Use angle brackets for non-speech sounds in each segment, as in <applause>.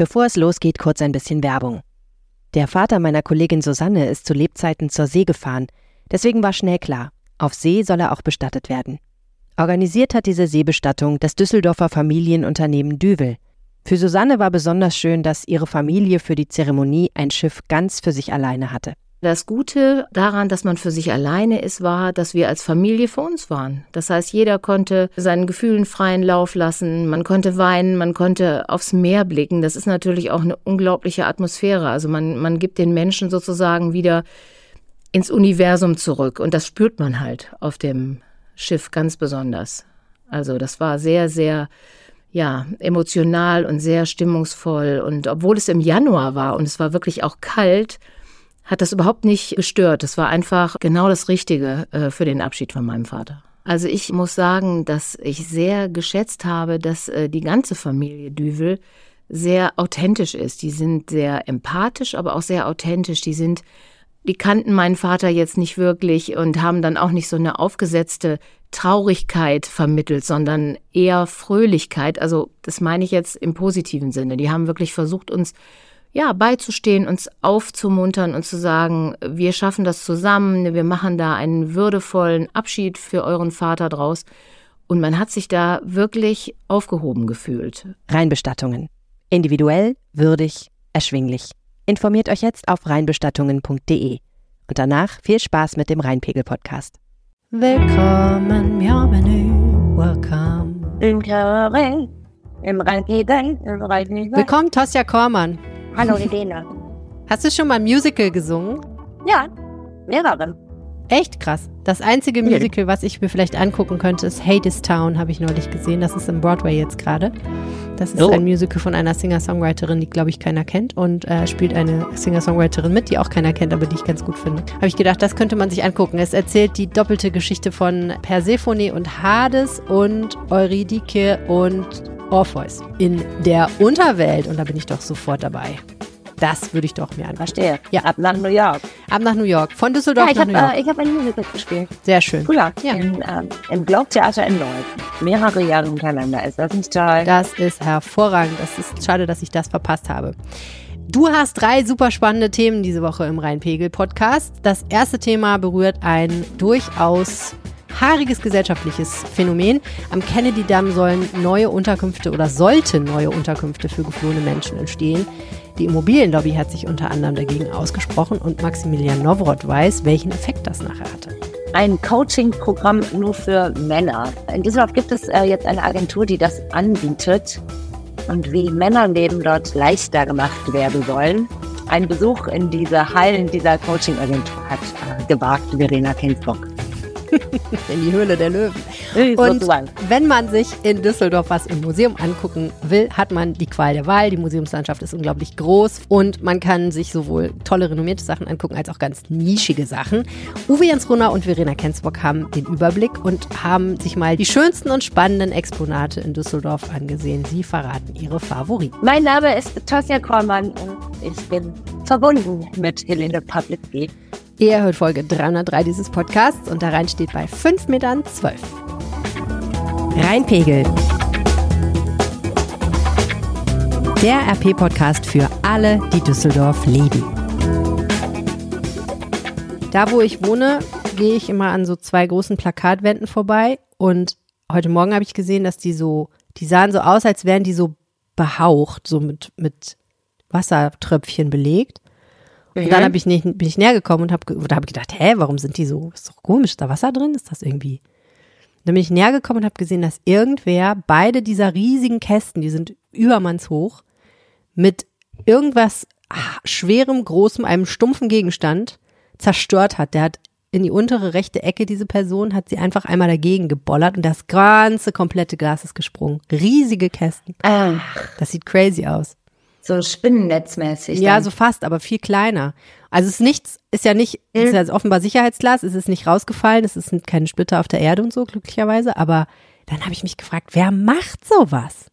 Bevor es losgeht, kurz ein bisschen Werbung. Der Vater meiner Kollegin Susanne ist zu Lebzeiten zur See gefahren, deswegen war schnell klar, auf See soll er auch bestattet werden. Organisiert hat diese Seebestattung das Düsseldorfer Familienunternehmen Düvel. Für Susanne war besonders schön, dass ihre Familie für die Zeremonie ein Schiff ganz für sich alleine hatte. Das Gute daran, dass man für sich alleine ist, war, dass wir als Familie für uns waren. Das heißt, jeder konnte seinen Gefühlen freien Lauf lassen, man konnte weinen, man konnte aufs Meer blicken. Das ist natürlich auch eine unglaubliche Atmosphäre. Also man, man gibt den Menschen sozusagen wieder ins Universum zurück. Und das spürt man halt auf dem Schiff ganz besonders. Also das war sehr, sehr ja, emotional und sehr stimmungsvoll. Und obwohl es im Januar war und es war wirklich auch kalt, hat das überhaupt nicht gestört. Es war einfach genau das Richtige äh, für den Abschied von meinem Vater. Also ich muss sagen, dass ich sehr geschätzt habe, dass äh, die ganze Familie Düvel sehr authentisch ist. Die sind sehr empathisch, aber auch sehr authentisch. Die sind, die kannten meinen Vater jetzt nicht wirklich und haben dann auch nicht so eine aufgesetzte Traurigkeit vermittelt, sondern eher Fröhlichkeit. Also das meine ich jetzt im positiven Sinne. Die haben wirklich versucht, uns ja, beizustehen, uns aufzumuntern und zu sagen, wir schaffen das zusammen, wir machen da einen würdevollen Abschied für euren Vater draus. Und man hat sich da wirklich aufgehoben gefühlt. Rheinbestattungen. Individuell, würdig, erschwinglich. Informiert euch jetzt auf rheinbestattungen.de. Und danach viel Spaß mit dem Rheinpegel-Podcast. Willkommen, bienvenue, welcome. Willkommen im Rheinpegel, im Rheinpegel. Willkommen, Tosja Kormann. Hallo, Helene. Hast du schon mal ein Musical gesungen? Ja, mehrere. Echt krass. Das einzige Musical, was ich mir vielleicht angucken könnte, ist Hadestown, habe ich neulich gesehen. Das ist im Broadway jetzt gerade. Das ist Oh. ein Musical von einer Singer-Songwriterin, die, glaube ich, keiner kennt und äh, spielt eine Singer-Songwriterin mit, die auch keiner kennt, aber die ich ganz gut finde. Habe ich gedacht, das könnte man sich angucken. Es erzählt die doppelte Geschichte von Persephone und Hades und Eurydike und Orpheus in der Unterwelt. Und da bin ich doch sofort dabei. Das würde ich doch mir angucken. Verstehe. Ja. Ab nach New York. Ab nach New York. Von Düsseldorf Ja, ich nach habe New York. äh, ich hab ein Musical gespielt. Sehr schön. Cooler. Ja. In, ähm, Im Globe-Theater in Leuten. Mehrere Jahre hintereinander. Ist das nicht toll? Das ist hervorragend. Das ist schade, dass ich das verpasst habe. Du hast drei super spannende Themen diese Woche im Rheinpegel-Podcast. Das erste Thema berührt ein durchaus haariges gesellschaftliches Phänomen. Am Kennedy-Damm sollen neue Unterkünfte oder sollten neue Unterkünfte für geflohene Menschen entstehen. Die Immobilienlobby hat sich unter anderem dagegen ausgesprochen und Maximilian Nowroth weiß, welchen Effekt das nachher hatte. Ein Coaching-Programm nur für Männer. In Düsseldorf gibt es äh, jetzt eine Agentur, die das anbietet und wie Männerleben dort leichter gemacht werden sollen. Ein Besuch in diese Hallen dieser Coaching-Agentur hat äh, gewagt Verena Kensbock. <laughs> In die Höhle der Löwen. Und wenn man sich in Düsseldorf was im Museum angucken will, hat man die Qual der Wahl. Die Museumslandschaft ist unglaublich groß und man kann sich sowohl tolle renommierte Sachen angucken als auch ganz nischige Sachen. Uwe Jens Runner und Verena Kensbock haben den Überblick und haben sich mal die schönsten und spannenden Exponate in Düsseldorf angesehen. Sie verraten ihre Favoriten. Mein Name ist Tosja Kormann und ich bin verbunden mit Helene Pawlitzki. Ihr hört Folge 303 dieses Podcasts und da rein steht bei 5,12 Metern. Rheinpegel. Der RP-Podcast für alle, die Düsseldorf lieben. Da, wo ich wohne, gehe ich immer an so zwei großen Plakatwänden vorbei und heute Morgen habe ich gesehen, dass die so, die sahen so aus, als wären die so behaucht, so mit, mit Wassertröpfchen belegt. Und dann habe ich nicht, bin ich näher gekommen und habe da hab ich gedacht, hä, warum sind die so? Ist doch komisch, ist da Wasser drin? Ist das irgendwie? Dann bin ich näher gekommen und habe gesehen, dass irgendwer beide dieser riesigen Kästen, die sind übermannshoch, mit irgendwas ah, schwerem, großem, einem stumpfen Gegenstand zerstört hat. Der hat in die untere rechte Ecke, diese Person, hat sie einfach einmal dagegen gebollert und das ganze komplette Glas ist gesprungen. Riesige Kästen. Ach, Das sieht crazy aus. So spinnennetzmäßig. Ja, dann. so fast, aber viel kleiner. Also es ist nichts, ist ja nicht, ist ja offenbar Sicherheitsglas, es ist nicht rausgefallen, es sind keine Splitter auf der Erde und so, glücklicherweise, aber dann habe ich mich gefragt, wer macht sowas?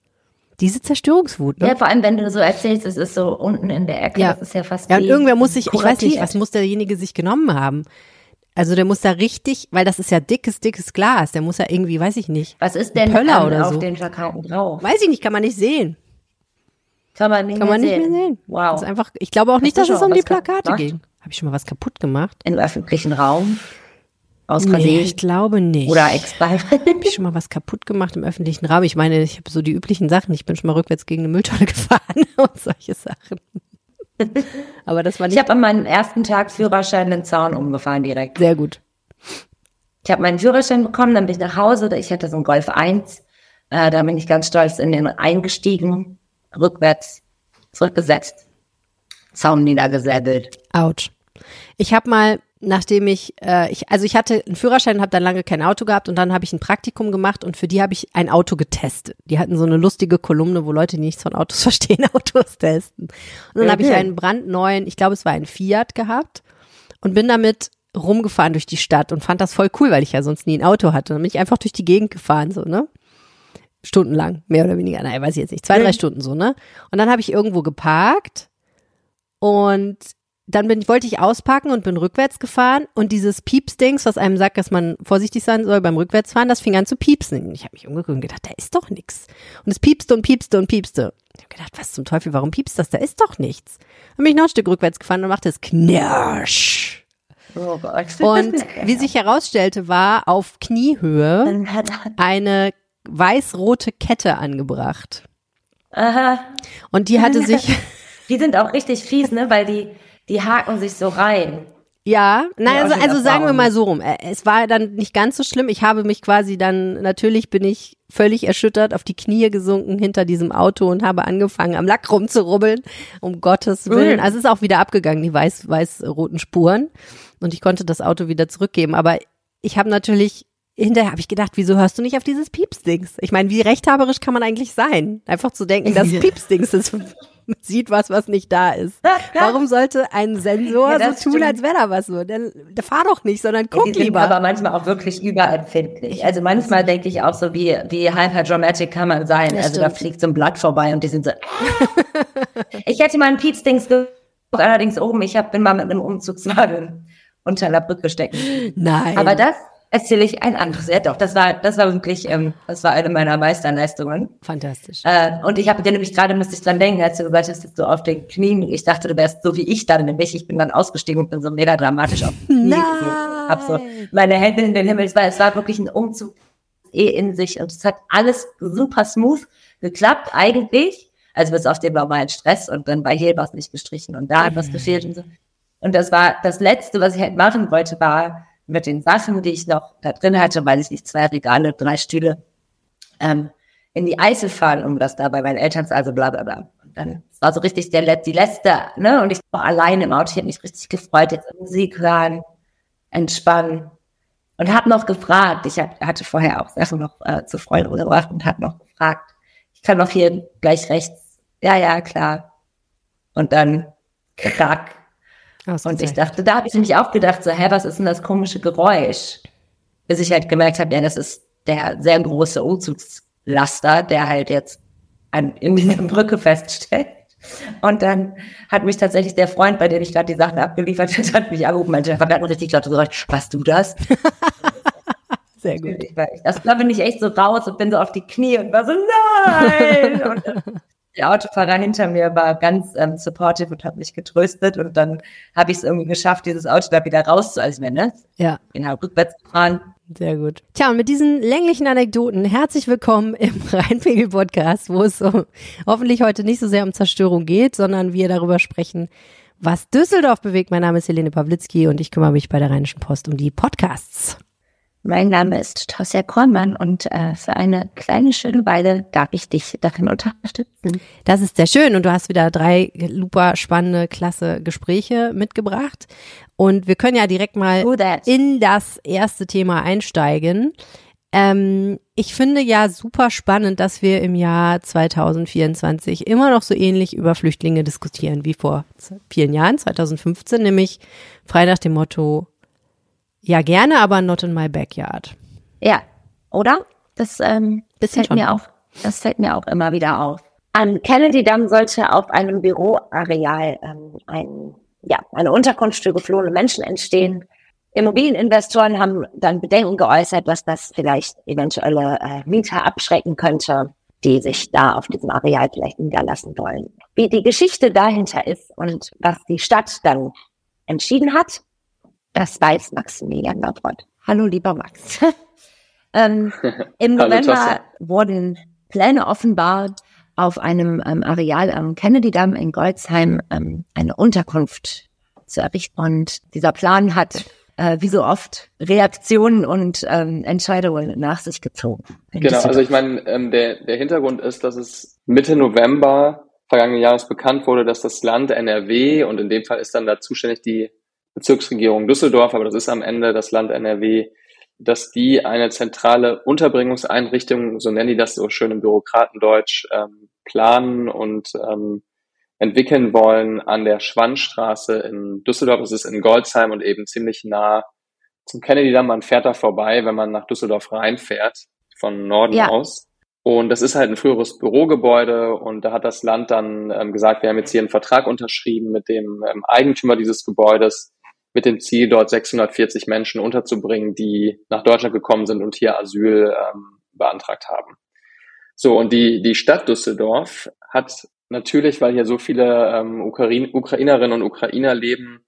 Diese Zerstörungswut, ne? Ja, vor allem, wenn du so erzählst, es ist so unten in der Ecke. Ja. Das ist ja fast Ja, und irgendwer muss sich, ich weiß nicht, was muss derjenige sich genommen haben? Also der muss da richtig, weil das ist ja dickes, dickes Glas, der muss ja irgendwie, weiß ich nicht. Was ist denn Pöller oder auf so. den Plakaten drauf? Weiß ich nicht, kann man nicht sehen. Kann man nicht, Kann man mehr, nicht sehen. mehr sehen. Wow. Das ist einfach, ich glaube auch nicht, Hast dass es um die Plakate gemacht? ging. Habe ich schon mal was kaputt gemacht? Im öffentlichen Raum. Aus Nee, Versehen. ich glaube nicht. Oder extra. <laughs> Habe ich schon mal was kaputt gemacht im öffentlichen Raum? Ich meine, ich habe so die üblichen Sachen. Ich bin schon mal rückwärts gegen eine Mülltonne <laughs> gefahren und solche Sachen. Aber das war Ich nicht habe an meinem ersten Tag Führerschein den Zaun umgefahren direkt. sehr gut. Ich habe meinen Führerschein bekommen, dann bin ich nach Hause. Ich hatte so einen Golf 1. Äh, da bin ich ganz stolz in den eingestiegen, rückwärts zurückgesetzt, Zaun niedergesäbelt. Autsch. Ich habe mal, nachdem ich, äh, ich, also ich hatte einen Führerschein, habe dann lange kein Auto gehabt und dann habe ich ein Praktikum gemacht und für die habe ich ein Auto getestet. Die hatten so eine lustige Kolumne, wo Leute, die nichts von Autos <laughs> verstehen, Autos testen. Und dann habe ich einen brandneuen, ich glaube, es war ein Fiat gehabt und bin damit rumgefahren durch die Stadt und fand das voll cool, weil ich ja sonst nie ein Auto hatte. Dann bin ich einfach durch die Gegend gefahren, so, ne? Stundenlang, mehr oder weniger. Nein, weiß ich jetzt nicht. Zwei, drei Mhm. Stunden so, ne? Und dann habe ich irgendwo geparkt und dann bin, wollte ich auspacken und bin rückwärts gefahren und dieses Piepsdings, was einem sagt, dass man vorsichtig sein soll beim Rückwärtsfahren, das fing an zu piepsen. Und ich habe mich umgeguckt und gedacht, da ist doch nichts. Und es piepste und piepste und piepste. Ich habe gedacht, was zum Teufel, warum piepst das? Da ist doch nichts. Dann bin ich noch ein Stück rückwärts gefahren und machte es knirsch. Oh Gott. Und wie sich herausstellte, war auf Kniehöhe eine weiß-rote Kette angebracht. Aha. Und die hatte sich, <laughs> Die sind auch richtig fies, ne? Weil die, die haken sich so rein. ja, nein, also, also sagen wir mal so rum. Äh, Es war dann nicht ganz so schlimm. Ich habe mich quasi dann, natürlich bin ich völlig erschüttert auf die Knie gesunken hinter diesem Auto und habe angefangen, am Lack rumzurubbeln. Um Gottes Willen. Also es ist auch wieder abgegangen, die weiß, weiß-roten Spuren. Und ich konnte das Auto wieder zurückgeben. Aber ich habe natürlich, hinterher habe ich gedacht, wieso hörst du nicht auf dieses Piepsdings? Ich meine, wie rechthaberisch kann man eigentlich sein? Einfach zu denken, das Ja. <laughs> Piepsdings ist, sieht was, was nicht da ist. <laughs> Warum sollte ein Sensor Ja, so tun, stimmt. als wäre da was so? Der, der fahr doch nicht, sondern guck die sind lieber. aber manchmal auch wirklich überempfindlich. Also manchmal denke ich auch so, wie, wie hyperdramatic kann man sein. Das also da stimmt. fliegt so ein Blatt vorbei und die sind so. <laughs> ich hätte mal ein Piepsdings allerdings oben. Ich hab, bin mal mit einem Umzugswagen unter einer Brücke stecken. Nein. Aber das erzähle ich ein anderes. Ja doch, das war, das war wirklich, ähm, das war eine meiner Meisterleistungen. Fantastisch. Äh, und ich habe dir nämlich gerade, musste ich dran denken, als du gesagt hast, du auf den Knien, ich dachte, du wärst so wie ich dann, nämlich ich bin dann ausgestiegen und bin so mega dramatisch auf die Knie Nein. Hab so meine Hände in den Himmel, es war, es war wirklich ein Umzug eh in sich und es hat alles super smooth geklappt eigentlich, also bis auf den normalen Stress und dann war hier was nicht gestrichen und da hat was gefehlt und so. Und das war das Letzte, was ich halt machen wollte, war mit den Sachen, die ich noch da drin hatte, weil ich nicht zwei Regale, drei Stühle, ähm, in die Eifel fahren, um das da bei meinen Eltern, zu- also bla bla bla. Und dann war so richtig der, die letzte, ne? Und ich war allein im Auto, ich habe mich richtig gefreut, jetzt Musik hören, entspannen. Und habe noch gefragt, ich hatte vorher auch Sachen noch äh, zu Freunden gebracht und habe noch gefragt, ich kann noch hier gleich rechts, ja, ja, klar. Und dann krack. Und ich dachte, da habe ich nämlich auch gedacht, so, hä, was ist denn das komische Geräusch? Bis ich halt gemerkt habe, ja, das ist der sehr große Umzugslaster, der halt jetzt an, in dieser Brücke feststeckt. Und dann hat mich tatsächlich der Freund, bei dem ich gerade die Sachen abgeliefert habe, <laughs> hat mich angerufen, meinte, war ein richtig lautes Geräusch. Warst du das? <laughs> Sehr gut. Ich war, das, da bin ich echt so raus und bin so auf die Knie und war so, nein! <laughs> und der Autofahrer hinter mir war ganz ähm, supportive und hat mich getröstet und dann habe ich es irgendwie geschafft, dieses Auto da wieder raus, also ne? Ja, Bin halt rückwärts gefahren. sehr gut. Tja, und mit diesen länglichen Anekdoten herzlich willkommen im <laughs> Rheinpegel-Podcast, wo es so, hoffentlich heute nicht so sehr um Zerstörung geht, sondern wir darüber sprechen, was Düsseldorf bewegt. Mein Name ist Helene Pawlitzki und ich kümmere mich bei der Rheinischen Post um die Podcasts. Mein Name ist Tosja Kornmann und äh, für eine kleine schöne Weile darf ich dich darin unterstützen. Das ist sehr schön und du hast wieder drei super spannende, klasse Gespräche mitgebracht. Und wir können ja direkt mal in das erste Thema einsteigen. Ähm, ich finde ja super spannend, dass wir im Jahr 2024 immer noch so ähnlich über Flüchtlinge diskutieren wie vor vielen Jahren, 2015, nämlich frei nach dem Motto, ja gerne, aber not in my backyard. Ja, oder? Das ähm, Bisschen fällt schon. mir auch. Das fällt mir auch immer wieder auf. Am Kennedy Damm sollte auf einem Büroareal ähm, ein, ja, eine Unterkunft für geflohene Menschen entstehen. Immobilieninvestoren haben dann Bedenken geäußert, dass das vielleicht eventuelle äh, Mieter abschrecken könnte. die sich da auf diesem Areal vielleicht niederlassen wollen. Wie die Geschichte dahinter ist und was die Stadt dann entschieden hat, das weiß Maximilian Labrod. Hallo, lieber Max. <laughs> ähm, <laughs> Im November wurden Pläne offenbart, auf einem ähm, Areal am Kennedy-Damm in Goldsheim ähm, eine Unterkunft zu errichten. Und dieser Plan hat, äh, wie so oft, Reaktionen und ähm, Entscheidungen nach sich gezogen. Genau, also ich meine, ähm, der, der Hintergrund ist, dass es Mitte November vergangenen Jahres bekannt wurde, dass das Land NRW, und in dem Fall ist dann da zuständig die Bezirksregierung Düsseldorf, aber das ist am Ende das Land NRW, dass die eine zentrale Unterbringungseinrichtung, so nennen die das so schön im Bürokratendeutsch, ähm, planen und ähm, entwickeln wollen an der Schwannstraße in Düsseldorf. Das ist in Goldsheim und eben ziemlich nah zum Kennedy-Damm. Man fährt da vorbei, wenn man nach Düsseldorf reinfährt, von Norden ja. aus. Und das ist halt ein früheres Bürogebäude und da hat das Land dann ähm, gesagt, wir haben jetzt hier einen Vertrag unterschrieben mit dem ähm, Eigentümer dieses Gebäudes mit dem Ziel, dort 640 Menschen unterzubringen, die nach Deutschland gekommen sind und hier Asyl ähm, beantragt haben. So, und die, die Stadt Düsseldorf hat natürlich, weil hier so viele ähm, Ukraine, Ukrainerinnen und Ukrainer leben,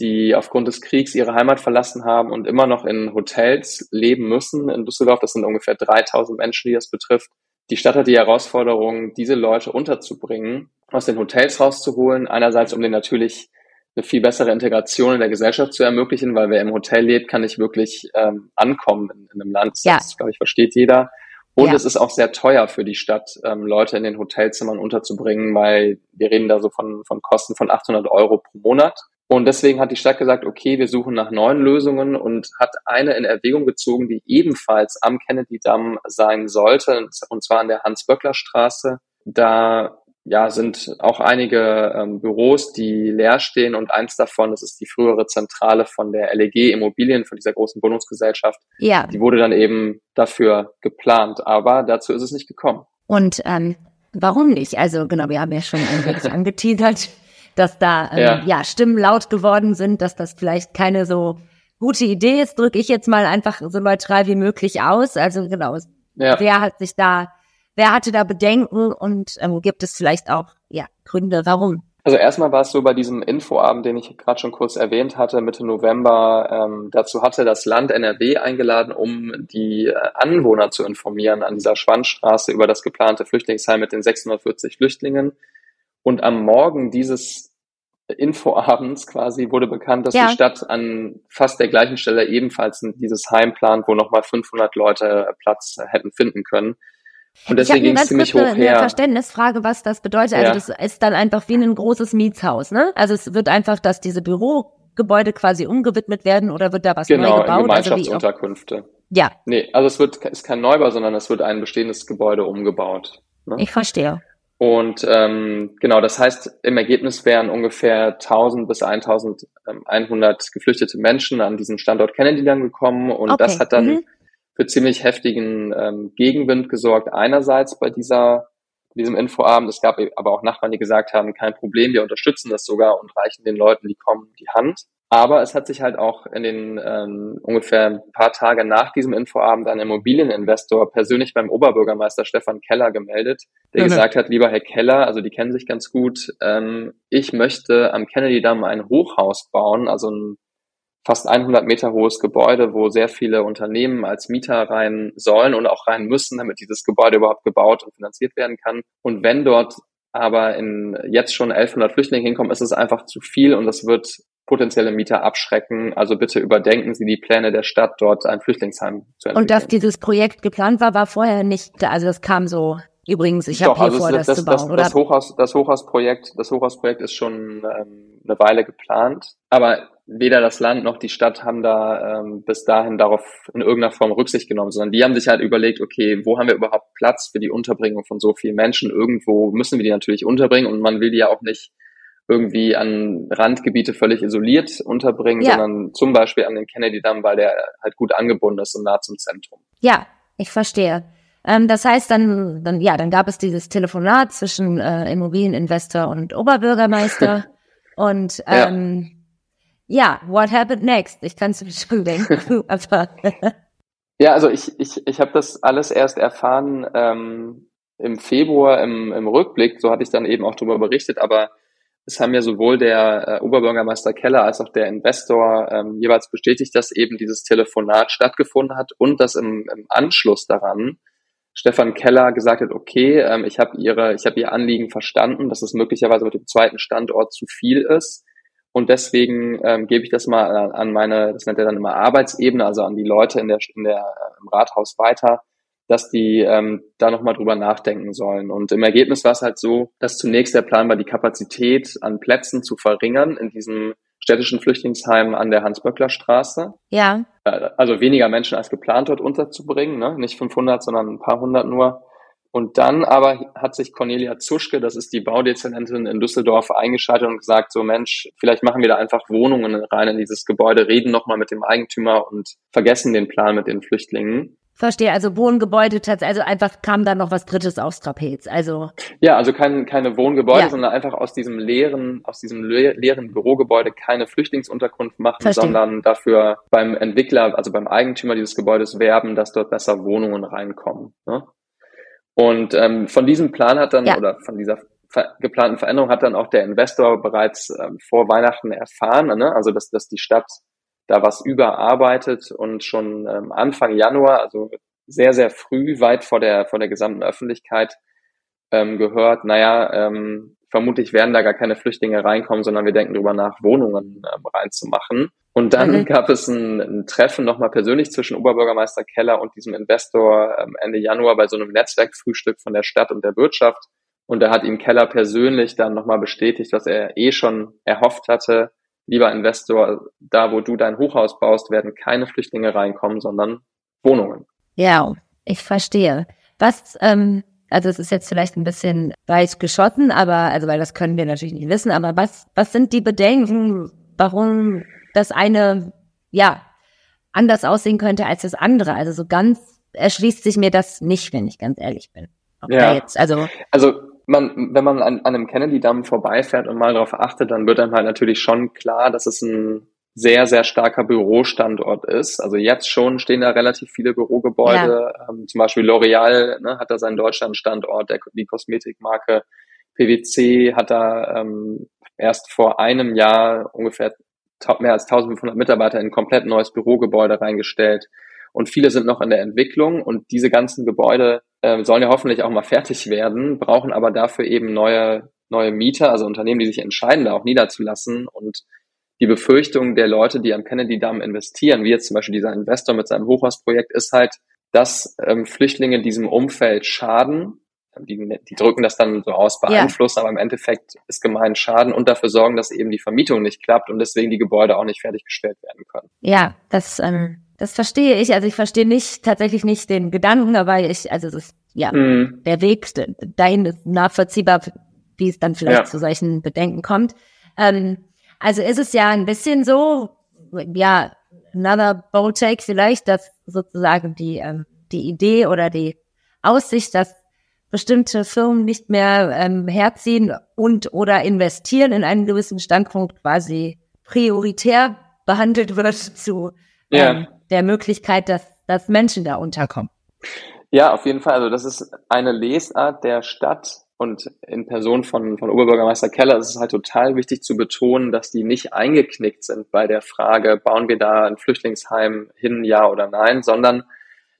die aufgrund des Kriegs ihre Heimat verlassen haben und immer noch in Hotels leben müssen in Düsseldorf. Das sind ungefähr 3000 Menschen, die das betrifft. Die Stadt hat die Herausforderung, diese Leute unterzubringen, aus den Hotels rauszuholen. Einerseits, um den natürlich eine viel bessere Integration in der Gesellschaft zu ermöglichen, weil wer im Hotel lebt, kann nicht wirklich ähm, ankommen in, in einem Land. Das, ja. glaube ich, versteht jeder. Und ja. es ist auch sehr teuer für die Stadt, ähm, Leute in den Hotelzimmern unterzubringen, weil wir reden da so von, von Kosten von 800 Euro pro Monat. Und deswegen hat die Stadt gesagt, okay, wir suchen nach neuen Lösungen und hat eine in Erwägung gezogen, die ebenfalls am Kennedy-Damm sein sollte, und zwar an der Hans-Böckler-Straße. Da ja, sind auch einige ähm, Büros, die leer stehen und eins davon, das ist die frühere Zentrale von der LEG Immobilien, von dieser großen Wohnungsgesellschaft. Ja. Die wurde dann eben dafür geplant, aber dazu ist es nicht gekommen. Und ähm, warum nicht? Also genau, wir haben ja schon ein wenig <laughs> angeteasert, dass da ähm, ja. ja Stimmen laut geworden sind, dass das vielleicht keine so gute Idee ist, drücke ich jetzt mal einfach so neutral wie möglich aus. Also genau, ja. wer hat sich da Wer hatte da Bedenken und ähm, gibt es vielleicht auch ja, Gründe, warum? Also erstmal war es so bei diesem Infoabend, den ich gerade schon kurz erwähnt hatte, Mitte November, ähm, dazu hatte das Land NRW eingeladen, um die äh, Anwohner zu informieren an dieser Schwannstraße über das geplante Flüchtlingsheim mit den 640 Flüchtlingen. Und am Morgen dieses Infoabends quasi wurde bekannt, dass ja. die Stadt an fast der gleichen Stelle ebenfalls dieses Heim plant, wo nochmal 500 Leute Platz hätten finden können. Und deswegen ging es ziemlich hoch eine, her. Eine Verständnisfrage, was das bedeutet. Also ja. das ist dann einfach wie ein großes Mietshaus, ne? Also es wird einfach, dass diese Bürogebäude quasi umgewidmet werden oder wird da was genau, neu gebaut? Genau, Gemeinschaftsunterkünfte. Also ja. Nee, also es wird, ist kein Neubau, sondern es wird ein bestehendes Gebäude umgebaut. Ne? Ich verstehe. Und ähm, genau, das heißt, im Ergebnis wären ungefähr 1000 bis 1100 geflüchtete Menschen an diesen Standort Kennedy dann gekommen und okay. das hat dann mhm für ziemlich heftigen ähm, Gegenwind gesorgt. Einerseits bei dieser diesem Infoabend. Es gab aber auch Nachbarn, die gesagt haben, kein Problem, wir unterstützen das sogar und reichen den Leuten, die kommen, die Hand. Aber es hat sich halt auch in den ähm, ungefähr ein paar Tage nach diesem Infoabend ein Immobilieninvestor persönlich beim Oberbürgermeister Stefan Keller gemeldet, der mhm. gesagt hat, lieber Herr Keller, also die kennen sich ganz gut, ähm, ich möchte am Kennedy-Damm ein Hochhaus bauen, also ein fast 100 Meter hohes Gebäude, wo sehr viele Unternehmen als Mieter rein sollen und auch rein müssen, damit dieses Gebäude überhaupt gebaut und finanziert werden kann. Und wenn dort aber in jetzt schon 1100 Flüchtlinge hinkommen, ist es einfach zu viel und das wird potenzielle Mieter abschrecken. Also bitte überdenken Sie die Pläne der Stadt, dort ein Flüchtlingsheim zu entwickeln. Und dass dieses Projekt geplant war, war vorher nicht, also das kam so Übrigens, ich habe hier also vor, das, das, zu bauen. Das, oder? das, Hochhaus, das Hochhausprojekt, das Hochhausprojekt ist schon ähm, eine Weile geplant, aber weder das Land noch die Stadt haben da ähm, bis dahin darauf in irgendeiner Form Rücksicht genommen, sondern die haben sich halt überlegt, okay, wo haben wir überhaupt Platz für die Unterbringung von so vielen Menschen? Irgendwo müssen wir die natürlich unterbringen und man will die ja auch nicht irgendwie an Randgebiete völlig isoliert unterbringen, ja. sondern zum Beispiel an den Kennedy-Damm, weil der halt gut angebunden ist und nah zum Zentrum. Ja, ich verstehe. Ähm, das heißt, dann, dann, ja, dann gab es dieses Telefonat zwischen äh, Immobilieninvestor und Oberbürgermeister <laughs> und ähm, ja ja, what happened next? Ich kann es mir schon denken. ja, also ich, ich, ich habe das alles erst erfahren, ähm, im Februar im, im Rückblick, so hatte ich dann eben auch darüber berichtet, aber es haben ja sowohl der äh, Oberbürgermeister Keller als auch der Investor ähm, jeweils bestätigt, dass eben dieses Telefonat stattgefunden hat und dass im, im Anschluss daran Stefan Keller gesagt hat, okay, ähm, ich habe ihre, ich habe ihr Anliegen verstanden, dass es möglicherweise mit dem zweiten Standort zu viel ist. Und deswegen ähm, gebe ich das mal an meine, das nennt er dann immer Arbeitsebene, also an die Leute in der, in der äh, im Rathaus weiter, dass die ähm, da nochmal drüber nachdenken sollen. Und im Ergebnis war es halt so, dass zunächst der Plan war, die Kapazität an Plätzen zu verringern in diesem städtischen Flüchtlingsheim an der Hans-Böckler-Straße. Ja. Äh, also weniger Menschen als geplant dort unterzubringen, ne? nicht 500, sondern ein paar hundert nur. Und dann aber hat sich Cornelia Zuschke, das ist die Baudezernentin in Düsseldorf, eingeschaltet und gesagt, so Mensch, vielleicht machen wir da einfach Wohnungen rein in dieses Gebäude, reden nochmal mit dem Eigentümer und vergessen den Plan mit den Flüchtlingen. Verstehe, also Wohngebäude, also einfach kam da noch was Drittes aufs Trapez. Also ja, also kein, keine Wohngebäude, ja. sondern einfach aus diesem leeren, aus diesem leeren Bürogebäude keine Flüchtlingsunterkunft machen, Verstehe. sondern dafür beim Entwickler, also beim Eigentümer dieses Gebäudes werben, dass dort besser Wohnungen reinkommen. Ne? Und ähm, von diesem Plan hat dann ja. oder von dieser ver geplanten Veränderung hat dann auch der Investor bereits ähm, vor Weihnachten erfahren, ne? also dass, dass die Stadt da was überarbeitet und schon ähm, Anfang Januar, also sehr, sehr früh, weit vor der, vor der gesamten Öffentlichkeit ähm, gehört, naja, ähm, vermutlich werden da gar keine Flüchtlinge reinkommen, sondern wir denken darüber nach, Wohnungen ähm, reinzumachen. Und dann mhm. gab es ein, ein Treffen nochmal persönlich zwischen Oberbürgermeister Keller und diesem Investor ähm, Ende Januar bei so einem Netzwerkfrühstück von der Stadt und der Wirtschaft. Und da hat ihm Keller persönlich dann nochmal bestätigt, was er eh schon erhofft hatte, lieber Investor, da wo du dein Hochhaus baust, werden keine Flüchtlinge reinkommen, sondern Wohnungen. Ja, ich verstehe. Was, ähm, also es ist jetzt vielleicht ein bisschen weit geschossen, aber, also weil das können wir natürlich nicht wissen, aber was, was sind die Bedenken, warum das eine, ja, anders aussehen könnte als das andere? Also so ganz erschließt sich mir das nicht, wenn ich ganz ehrlich bin. Ob ja. Jetzt, also, also man, wenn man an, an einem Kennedy-Damm vorbeifährt und mal darauf achtet, dann wird einem halt natürlich schon klar, dass es ein sehr, sehr starker Bürostandort ist. Also jetzt schon stehen da relativ viele Bürogebäude. Ja. Ähm, zum Beispiel L'Oreal ne, hat da seinen Deutschlandstandort, der, die Kosmetikmarke PwC hat da ähm, erst vor einem Jahr ungefähr mehr als 1500 Mitarbeiter in ein komplett neues Bürogebäude reingestellt. Und viele sind noch in der Entwicklung und diese ganzen Gebäude äh, sollen ja hoffentlich auch mal fertig werden, brauchen aber dafür eben neue, neue Mieter, also Unternehmen, die sich entscheiden, da auch niederzulassen. Und die Befürchtung der Leute, die am Kennedy-Damm investieren, wie jetzt zum Beispiel dieser Investor mit seinem Hochhausprojekt, ist halt, dass ähm, Flüchtlinge diesem Umfeld schaden. Die, die drücken das dann so aus, beeinflussen, ja. aber im Endeffekt ist gemein Schaden und dafür sorgen, dass eben die Vermietung nicht klappt und deswegen die Gebäude auch nicht fertiggestellt werden können. Ja, das ähm, das verstehe ich. Also ich verstehe nicht, tatsächlich nicht den Gedanken, aber ich, also das, ja, mhm. der Weg dahin ist nachvollziehbar, wie es dann vielleicht ja. zu solchen Bedenken kommt. Ähm, also ist es ja ein bisschen so, ja, another bold take vielleicht, dass sozusagen die, ähm, die Idee oder die Aussicht, dass bestimmte Firmen nicht mehr ähm, herziehen und oder investieren in einen gewissen Standpunkt quasi prioritär behandelt wird zu ja. ähm, der Möglichkeit, dass, dass Menschen da unterkommen. Ja, auf jeden Fall. Also das ist eine Lesart der Stadt und in Person von, von Oberbürgermeister Keller ist es halt total wichtig zu betonen, dass die nicht eingeknickt sind bei der Frage, bauen wir da ein Flüchtlingsheim hin, ja oder nein, sondern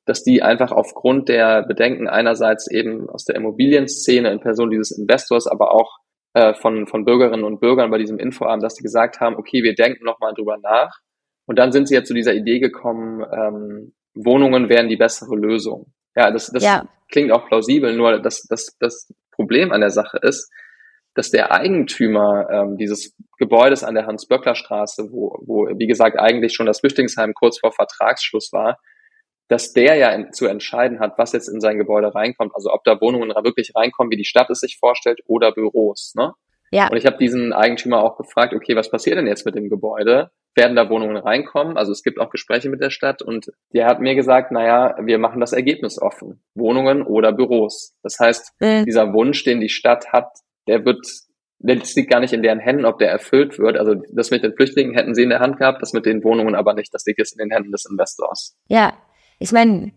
dass die einfach aufgrund der Bedenken einerseits eben aus der Immobilienszene in Person dieses Investors, aber auch äh, von, von Bürgerinnen und Bürgern bei diesem Infoabend, dass die gesagt haben, okay, wir denken nochmal drüber nach und dann sind sie ja zu dieser Idee gekommen, ähm, Wohnungen wären die bessere Lösung. Ja, das, das ja. klingt auch plausibel, nur das, das, das Problem an der Sache ist, dass der Eigentümer ähm, dieses Gebäudes an der Hans-Böckler-Straße, wo, wo, wie gesagt, eigentlich schon das Flüchtlingsheim kurz vor Vertragsschluss war, dass der ja zu entscheiden hat, was jetzt in sein Gebäude reinkommt. Also ob da Wohnungen wirklich reinkommen, wie die Stadt es sich vorstellt, oder Büros. Ne? Ja. Und ich habe diesen Eigentümer auch gefragt, okay, was passiert denn jetzt mit dem Gebäude? werden da Wohnungen reinkommen. Also es gibt auch Gespräche mit der Stadt und der hat mir gesagt, naja, wir machen das Ergebnis offen. Wohnungen oder Büros. Das heißt, mhm. dieser Wunsch, den die Stadt hat, der wird, der liegt gar nicht in deren Händen, ob der erfüllt wird. Also das mit den Flüchtlingen hätten sie in der Hand gehabt, das mit den Wohnungen aber nicht. Das liegt jetzt in den Händen des Investors. Ja, ich meine,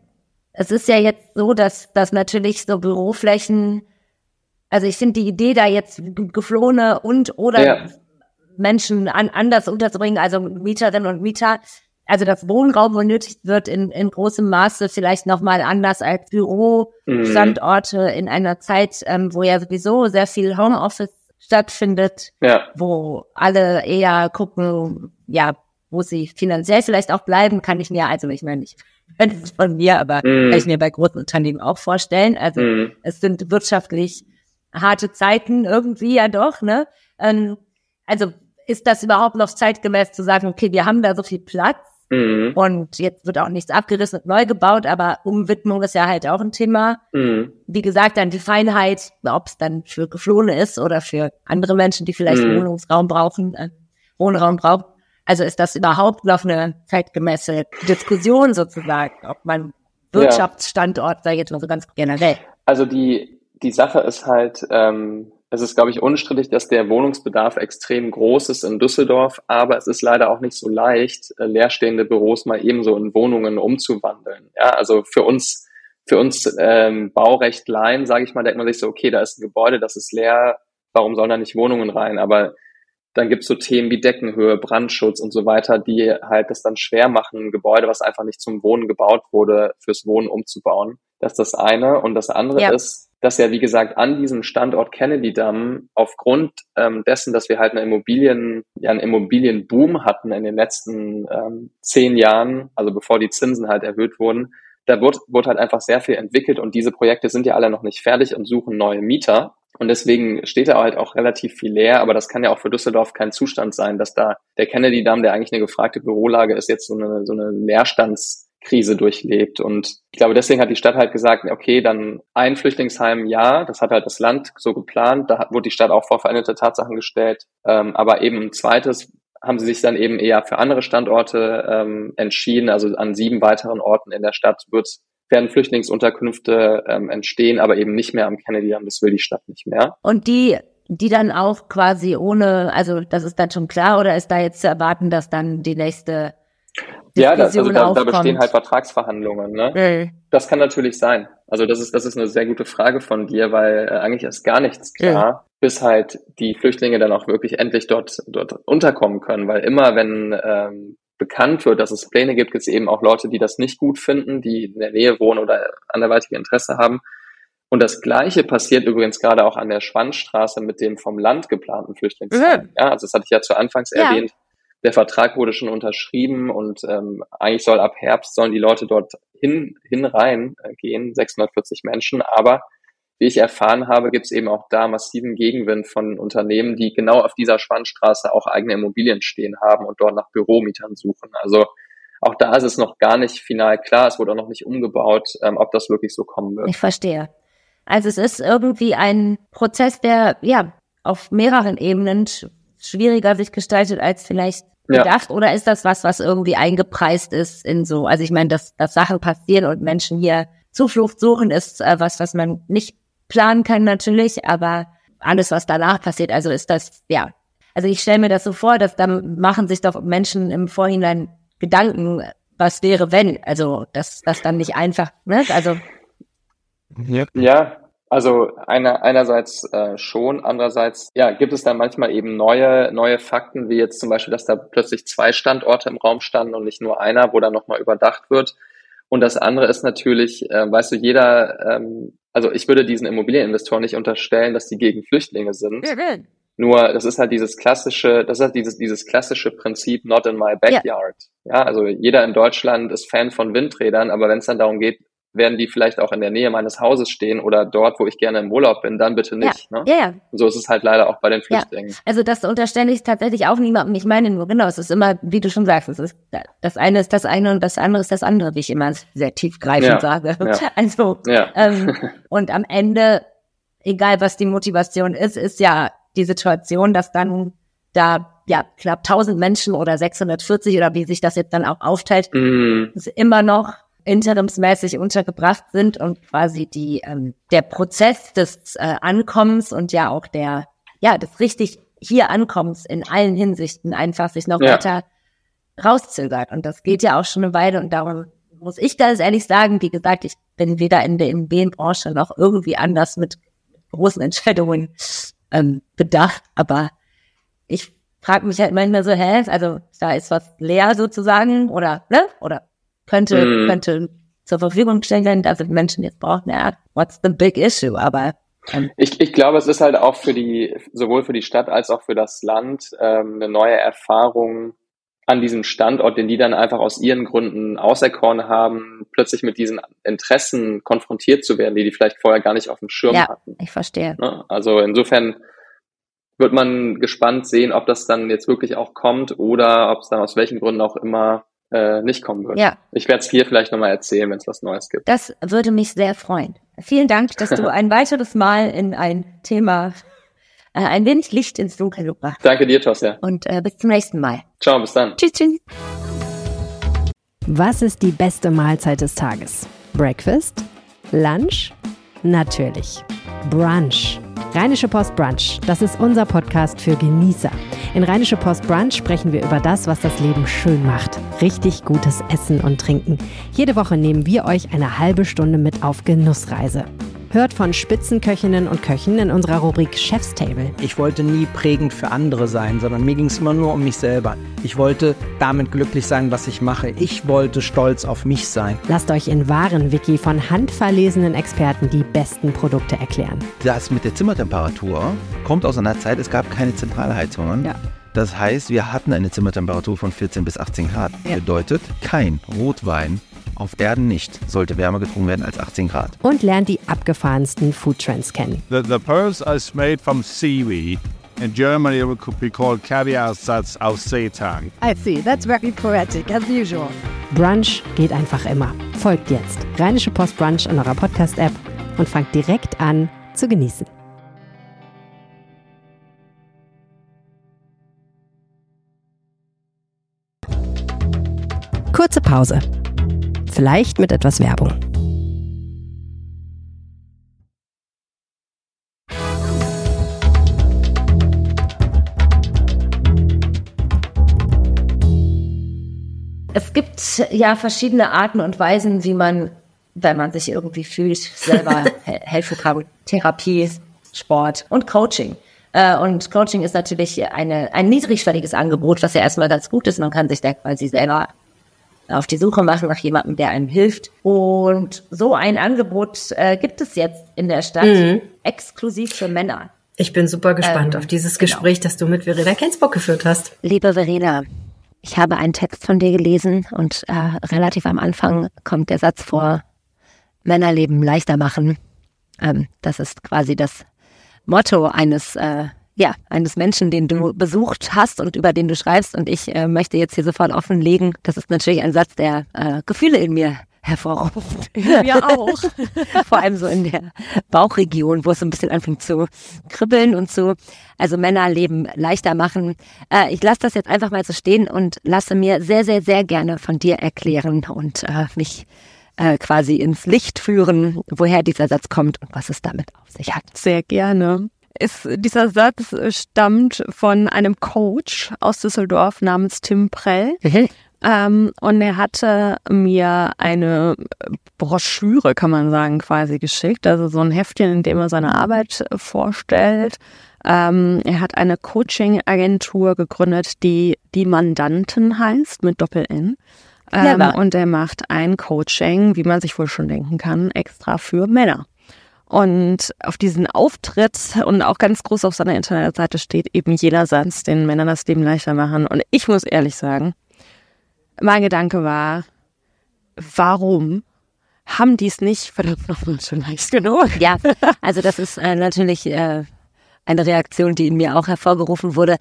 es ist ja jetzt so, dass, dass natürlich so Büroflächen, also ich finde die Idee, da jetzt geflohene und oder ja. Menschen an, anders unterzubringen, also Mieterinnen und Mieter, also das Wohnraum benötigt wird in, in großem Maße vielleicht nochmal anders als Bürostandorte mhm. in einer Zeit, ähm, wo ja sowieso sehr viel Homeoffice stattfindet, ja. wo alle eher gucken, ja, wo sie finanziell vielleicht auch bleiben, kann ich mir, also ich meine nicht <laughs> von mir, aber mm. kann ich mir bei großen Unternehmen auch vorstellen. Also mm. es sind wirtschaftlich harte Zeiten irgendwie ja doch, ne? Ähm, also ist das überhaupt noch zeitgemäß zu sagen, okay, wir haben da so viel Platz mm. und jetzt wird auch nichts abgerissen und neu gebaut, aber Umwidmung ist ja halt auch ein Thema. Mhm. Wie gesagt, dann die Feinheit, ob es dann für Geflohene ist oder für andere Menschen, die vielleicht mhm. Wohnungsraum brauchen, äh, Wohnraum brauchen. Also ist das überhaupt noch eine zeitgemäße Diskussion sozusagen, ob man Wirtschaftsstandort, ja. sage ich jetzt mal so ganz generell. Also die, die Sache ist halt, ähm, es ist, glaube ich, unstrittig, dass der Wohnungsbedarf extrem groß ist in Düsseldorf, aber es ist leider auch nicht so leicht, äh, leerstehende Büros mal ebenso in Wohnungen umzuwandeln. Ja, also für uns, für uns ähm, Baurechtleien, sage ich mal, denkt man sich so, okay, da ist ein Gebäude, das ist leer, warum sollen da nicht Wohnungen rein? Aber dann gibt's so Themen wie Deckenhöhe, Brandschutz und so weiter, die halt das dann schwer machen, ein Gebäude, was einfach nicht zum Wohnen gebaut wurde, fürs Wohnen umzubauen. Das ist das eine. Und das andere ja. ist, dass ja, wie gesagt, an diesem Standort Kennedy Damm aufgrund ähm, dessen, dass wir halt eine Immobilien, ja, einen Immobilienboom hatten in den letzten ähm, zehn Jahren, also bevor die Zinsen halt erhöht wurden, da wurde, wurde halt einfach sehr viel entwickelt und diese Projekte sind ja alle noch nicht fertig und suchen neue Mieter. Und deswegen steht da halt auch relativ viel leer, aber das kann ja auch für Düsseldorf kein Zustand sein, dass da der Kennedy-Damm, der eigentlich eine gefragte Bürolage ist, jetzt so eine, so eine Leerstandskrise durchlebt. Und ich glaube, deswegen hat die Stadt halt gesagt, okay, dann ein Flüchtlingsheim, ja, das hat halt das Land so geplant, da wurde die Stadt auch vor veränderte Tatsachen gestellt. Ähm, aber eben ein zweites haben sie sich dann eben eher für andere Standorte ähm, entschieden. Also an sieben weiteren Orten in der Stadt wird werden Flüchtlingsunterkünfte ähm, entstehen, aber eben nicht mehr am Kennedy, das will die Stadt nicht mehr. Und die die dann auch quasi ohne, also das ist dann schon klar, oder ist da jetzt zu erwarten, dass dann die nächste Diskussion ja, das, also da, da bestehen halt Vertragsverhandlungen. Ne? Mhm. Das kann natürlich sein. Also das ist das ist eine sehr gute Frage von dir, weil äh, eigentlich ist gar nichts klar, mhm. bis halt die Flüchtlinge dann auch wirklich endlich dort dort unterkommen können, weil immer wenn ähm, bekannt wird, dass es Pläne gibt, gibt es eben auch Leute, die das nicht gut finden, die in der Nähe wohnen oder anderweitige Interesse haben. Und das Gleiche passiert übrigens gerade auch an der Schwannstraße mit dem vom Land geplanten Flüchtlingsheim. Mhm. Ja, also das hatte ich ja zu Anfangs ja. erwähnt. Der Vertrag wurde schon unterschrieben und ähm, eigentlich soll ab Herbst sollen die Leute dort hin, hin rein äh, gehen, 640 Menschen, aber wie ich erfahren habe, gibt es eben auch da massiven Gegenwind von Unternehmen, die genau auf dieser Spannstraße auch eigene Immobilien stehen haben und dort nach Büromietern suchen. Also auch da ist es noch gar nicht final klar, es wurde auch noch nicht umgebaut, ähm, ob das wirklich so kommen wird. Ich verstehe. Also es ist irgendwie ein Prozess, der ja auf mehreren Ebenen schwieriger sich gestaltet als vielleicht gedacht. Ja. Oder ist das was, was irgendwie eingepreist ist in so, also ich meine, dass, dass Sachen passieren und Menschen hier Zuflucht suchen, ist äh, was, was man nicht planen kann natürlich, aber alles, was danach passiert, also ist das, ja. Also ich stelle mir das so vor, dass dann machen sich doch Menschen im Vorhinein Gedanken, was wäre, wenn. Also das, das dann nicht einfach, ne? Also. Ja, ja also einer, einerseits äh, schon, andererseits ja, gibt es dann manchmal eben neue, neue Fakten, wie jetzt zum Beispiel, dass da plötzlich zwei Standorte im Raum standen und nicht nur einer, wo dann nochmal überdacht wird. Und das andere ist natürlich, äh, weißt du, jeder ähm, also ich würde diesen Immobilieninvestoren nicht unterstellen, dass die gegen Flüchtlinge sind. Ja, Nur das ist halt dieses klassische, das ist halt dieses, dieses klassische Prinzip not in my backyard. Ja. ja, also jeder in Deutschland ist Fan von Windrädern, aber wenn es dann darum geht, werden die vielleicht auch in der Nähe meines Hauses stehen oder dort, wo ich gerne im Urlaub bin, dann bitte nicht. Ja, ne? ja, ja. So ist es halt leider auch bei den Flüchtlingen. Ja. Also das unterstelle ich tatsächlich auch niemandem. Ich meine nur, genau, es ist immer, wie du schon sagst, es ist, das eine ist das eine und das andere ist das andere, wie ich immer sehr tiefgreifend ja, sage. Ja. <laughs> Also, ja. Ähm, <laughs> und am Ende, egal was die Motivation ist, ist ja die Situation, dass dann da ja knapp 1000 Menschen oder 640 oder wie sich das jetzt dann auch aufteilt, mm. ist immer noch interimsmäßig untergebracht sind und quasi die ähm, der Prozess des äh, Ankommens und ja auch der ja des richtig hier Ankommens in allen Hinsichten einfach sich noch ja. weiter rauszögert und das geht ja auch schon eine Weile und darum muss ich ganz ehrlich sagen, wie gesagt, ich bin weder in der Immobilienbranche noch irgendwie anders mit großen Entscheidungen ähm, bedacht, aber ich frage mich halt manchmal so, hä, also da ist was leer sozusagen oder, ne, oder könnte, mm. könnte zur Verfügung gestellt werden, dass Menschen jetzt brauchen, ja, what's the big issue, aber ähm, ich, ich glaube, es ist halt auch für die, sowohl für die Stadt als auch für das Land ähm, eine neue Erfahrung, an diesem Standort, den die dann einfach aus ihren Gründen auserkoren haben, plötzlich mit diesen Interessen konfrontiert zu werden, die die vielleicht vorher gar nicht auf dem Schirm ja, hatten. Ich verstehe. Ne? Also insofern wird man gespannt sehen, ob das dann jetzt wirklich auch kommt oder ob es dann aus welchen Gründen auch immer äh, nicht kommen wird. Ja. Ich werde es hier vielleicht nochmal erzählen, wenn es was Neues gibt. Das würde mich sehr freuen. Vielen Dank, dass du <laughs> ein weiteres Mal in ein Thema äh, ein wenig Licht ins Dunkel gebracht. Danke dir, Tosja. Und äh, bis zum nächsten Mal. Ciao, bis dann. Tschüss, tschüss. Was ist die beste Mahlzeit des Tages? Breakfast? Lunch? Natürlich. Brunch. Rheinische Post Brunch, das ist unser Podcast für Genießer. In Rheinische Post Brunch sprechen wir über das, was das Leben schön macht. Richtig gutes Essen und Trinken. Jede Woche nehmen wir euch eine halbe Stunde mit auf Genussreise. Hört von Spitzenköchinnen und Köchen in unserer Rubrik Chef's Table. Ich wollte nie prägend für andere sein, sondern mir ging es immer nur um mich selber. Ich wollte damit glücklich sein, was ich mache. Ich wollte stolz auf mich sein. Lasst euch in wahren Wiki von handverlesenen Experten die besten Produkte erklären. Das mit der Zimmertemperatur kommt aus einer Zeit, es gab keine Zentralheizungen. Ja. Das heißt, wir hatten eine Zimmertemperatur von 14 bis 18 Grad. Ja. Bedeutet, kein Rotwein auf Erden nicht sollte wärmer getrunken werden als 18 Grad. Und lernt die abgefahrensten Foodtrends kennen. The, the pearls are made from seaweed. In Germany, it could be called caviar Satz aus Seetang. I see. That's very poetic, as usual. Brunch geht einfach immer. Folgt jetzt Rheinische Post Brunch in eurer Podcast-App und fangt direkt an zu genießen. Kurze Pause. Vielleicht mit etwas Werbung. Es gibt ja verschiedene Arten und Weisen, wie man, wenn man sich irgendwie fühlt, selber <laughs> helfen kann. Therapie, Sport und Coaching. Äh, und Coaching ist natürlich eine, ein niedrigschwelliges Angebot, was ja erstmal ganz gut ist. Man kann sich da quasi selber auf die Suche machen nach jemandem, der einem hilft. Und so ein Angebot äh, gibt es jetzt in der Stadt mhm. exklusiv für Männer. Ich bin super gespannt ähm, auf dieses genau. Gespräch, das du mit Verena Kensbock geführt hast. Liebe Verena, ich habe einen Text von dir gelesen und äh, relativ am Anfang kommt der Satz vor, Männerleben leichter machen. Ähm, das ist quasi das Motto eines äh, ja, eines Menschen, den du mhm. besucht hast und über den du schreibst. Und ich äh, möchte jetzt hier sofort offenlegen, das ist natürlich ein Satz, der äh, Gefühle in mir hervorruft. <laughs> Ja, auch. <laughs> Vor allem so in der Bauchregion, wo es so ein bisschen anfängt zu kribbeln und zu, also Männerleben leichter machen. Äh, ich lasse das jetzt einfach mal so stehen und lasse mir sehr, sehr, sehr gerne von dir erklären und äh, mich äh, quasi ins Licht führen, woher dieser Satz kommt und was es damit auf sich hat. Sehr gerne ist, dieser Satz stammt von einem Coach aus Düsseldorf namens Tim Prell. Mhm. Ähm, und er hatte mir eine Broschüre, kann man sagen, quasi geschickt. Also so ein Heftchen, in dem er seine Arbeit vorstellt. Ähm, er hat eine Coaching-Agentur gegründet, die die Mandanten heißt, mit Doppel-N. Ähm, und er macht ein Coaching, wie man sich wohl schon denken kann, extra für Männer. Und auf diesen Auftritt und auch ganz groß auf seiner Internetseite steht eben jeder Satz, den Männern das Leben leichter machen. Und ich muss ehrlich sagen, mein Gedanke war, warum haben die es nicht verdammt nochmal schon leicht genug? Ja, also das ist äh, natürlich äh, eine Reaktion, die in mir auch hervorgerufen wurde.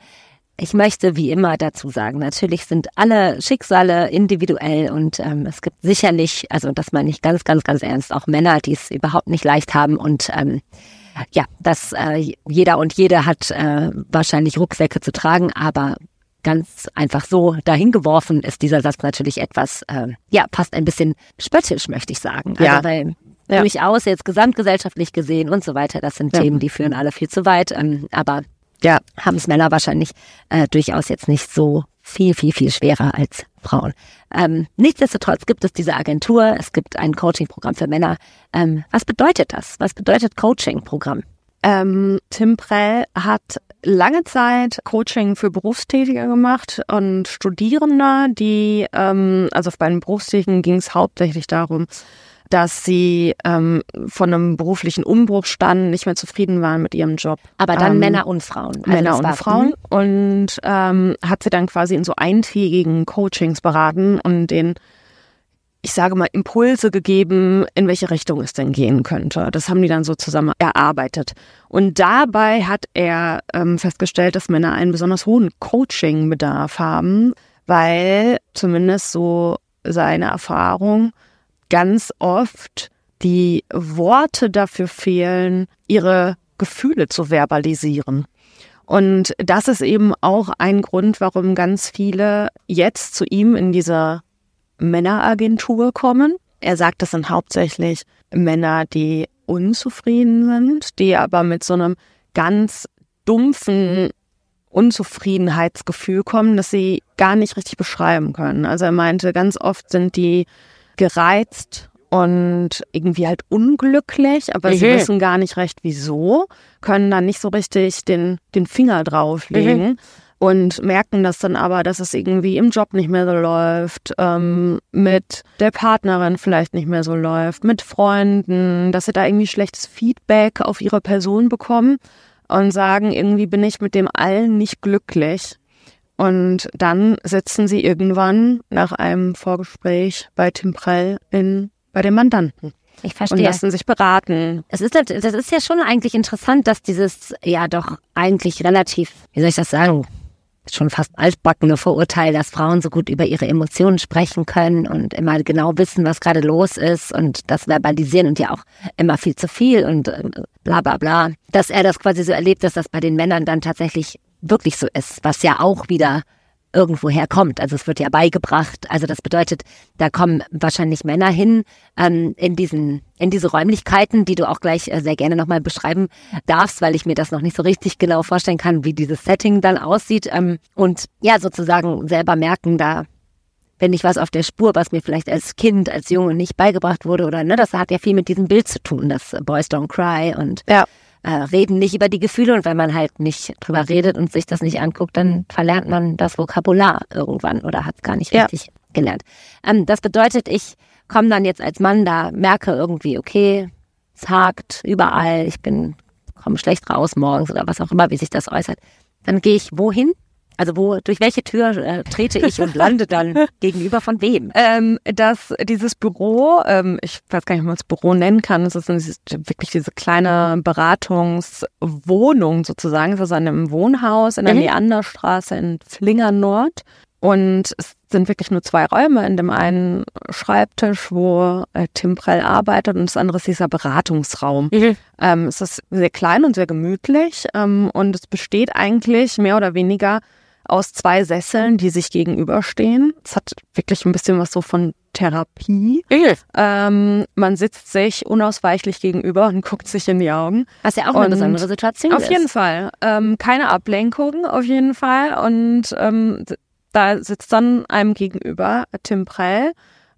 Ich möchte wie immer dazu sagen, natürlich sind alle Schicksale individuell und ähm, es gibt sicherlich, also das meine ich ganz, ganz, ganz ernst, auch Männer, die es überhaupt nicht leicht haben und ähm, ja, dass äh, jeder und jede hat äh, wahrscheinlich Rucksäcke zu tragen, aber ganz einfach so dahingeworfen ist dieser Satz natürlich etwas, äh, ja, fast ein bisschen spöttisch, möchte ich sagen. Also, ja. weil ja. durchaus jetzt gesamtgesellschaftlich gesehen und so weiter, das sind ja. Themen, die führen alle viel zu weit. Ähm, aber ja, haben es Männer wahrscheinlich äh, durchaus jetzt nicht so viel, viel, viel schwerer als Frauen. Ähm, nichtsdestotrotz gibt es diese Agentur, es gibt ein Coaching-Programm für Männer. Ähm, was bedeutet das? Was bedeutet Coaching-Programm? Ähm, Tim Prell hat lange Zeit Coaching für Berufstätige gemacht und Studierende, die, ähm, also bei den Berufstätigen ging es hauptsächlich darum, dass sie ähm, von einem beruflichen Umbruch standen, nicht mehr zufrieden waren mit ihrem Job. Aber dann ähm, Männer und Frauen. Also Männer und Frauen. Mhm. Und ähm, hat sie dann quasi in so eintägigen Coachings beraten und den ich sage mal, Impulse gegeben, in welche Richtung es denn gehen könnte. Das haben die dann so zusammen erarbeitet. Und dabei hat er ähm, festgestellt, dass Männer einen besonders hohen Coaching-Bedarf haben, weil zumindest so seine Erfahrung ganz oft die Worte dafür fehlen, ihre Gefühle zu verbalisieren. Und das ist eben auch ein Grund, warum ganz viele jetzt zu ihm in dieser Männeragentur kommen. Er sagt, das sind hauptsächlich Männer, die unzufrieden sind, die aber mit so einem ganz dumpfen Unzufriedenheitsgefühl kommen, dass sie gar nicht richtig beschreiben können. Also er meinte, ganz oft sind die gereizt und irgendwie halt unglücklich, aber mhm. sie wissen gar nicht recht wieso, können dann nicht so richtig den, den Finger drauflegen. Mhm und merken das dann aber, dass es irgendwie im Job nicht mehr so läuft, ähm, mit der Partnerin vielleicht nicht mehr so läuft, mit Freunden, dass sie da irgendwie schlechtes Feedback auf ihre Person bekommen und sagen, irgendwie bin ich mit dem allen nicht glücklich. Und dann sitzen sie irgendwann nach einem Vorgespräch bei Tim Prell in, bei dem Mandanten. Ich verstehe. Und lassen sich beraten. Es ist, das ist ja schon eigentlich interessant, dass dieses ja doch eigentlich relativ, wie soll ich das sagen, schon fast altbackene Vorurteil, dass Frauen so gut über ihre Emotionen sprechen können und immer genau wissen, was gerade los ist und das verbalisieren und ja auch immer viel zu viel und äh, bla bla bla. Dass er das quasi so erlebt, dass das bei den Männern dann tatsächlich wirklich so ist, was ja auch wieder irgendwo herkommt. Also es wird ja beigebracht. Also das bedeutet, da kommen wahrscheinlich Männer hin ähm, in diesen in diese Räumlichkeiten, die du auch gleich äh, sehr gerne nochmal beschreiben darfst, weil ich mir das noch nicht so richtig genau vorstellen kann, wie dieses Setting dann aussieht. Ähm, und ja, sozusagen selber merken, da wenn ich was auf der Spur, was mir vielleicht als Kind, als Junge nicht beigebracht wurde oder ne, das hat ja viel mit diesem Bild zu tun, das Boys Don't Cry und ja äh, reden nicht über die Gefühle und wenn man halt nicht drüber redet und sich das nicht anguckt, dann verlernt man das Vokabular irgendwann oder hat es gar nicht ja. richtig gelernt. Ähm, das bedeutet, ich komme dann jetzt als Mann da, merke irgendwie, okay, es hakt überall, ich bin, komme schlecht raus morgens oder was auch immer, wie sich das äußert. Dann gehe ich wohin? Also wo, durch welche Tür äh, trete ich und lande dann <laughs> gegenüber von wem? Ähm, dass dieses Büro, ähm, ich weiß gar nicht, ob man es Büro nennen kann, es ist wirklich diese kleine Beratungswohnung sozusagen, es ist an einem Wohnhaus in der mhm. Neanderstraße in Flingern Nord. Und es sind wirklich nur zwei Räume. In dem einen Schreibtisch, wo äh, Tim Prell arbeitet, und das andere ist dieser Beratungsraum. Mhm. Ähm, es ist sehr klein und sehr gemütlich. Ähm, und es besteht eigentlich mehr oder weniger aus zwei Sesseln, die sich gegenüberstehen. Es hat wirklich ein bisschen was so von Therapie. Ähm, man sitzt sich unausweichlich gegenüber und <laughs> guckt sich in die Augen. Was ja auch und eine besondere Situation auf ist. Auf jeden Fall. Ähm, keine Ablenkung, auf jeden Fall. Und ähm, da sitzt dann einem gegenüber Tim Prell.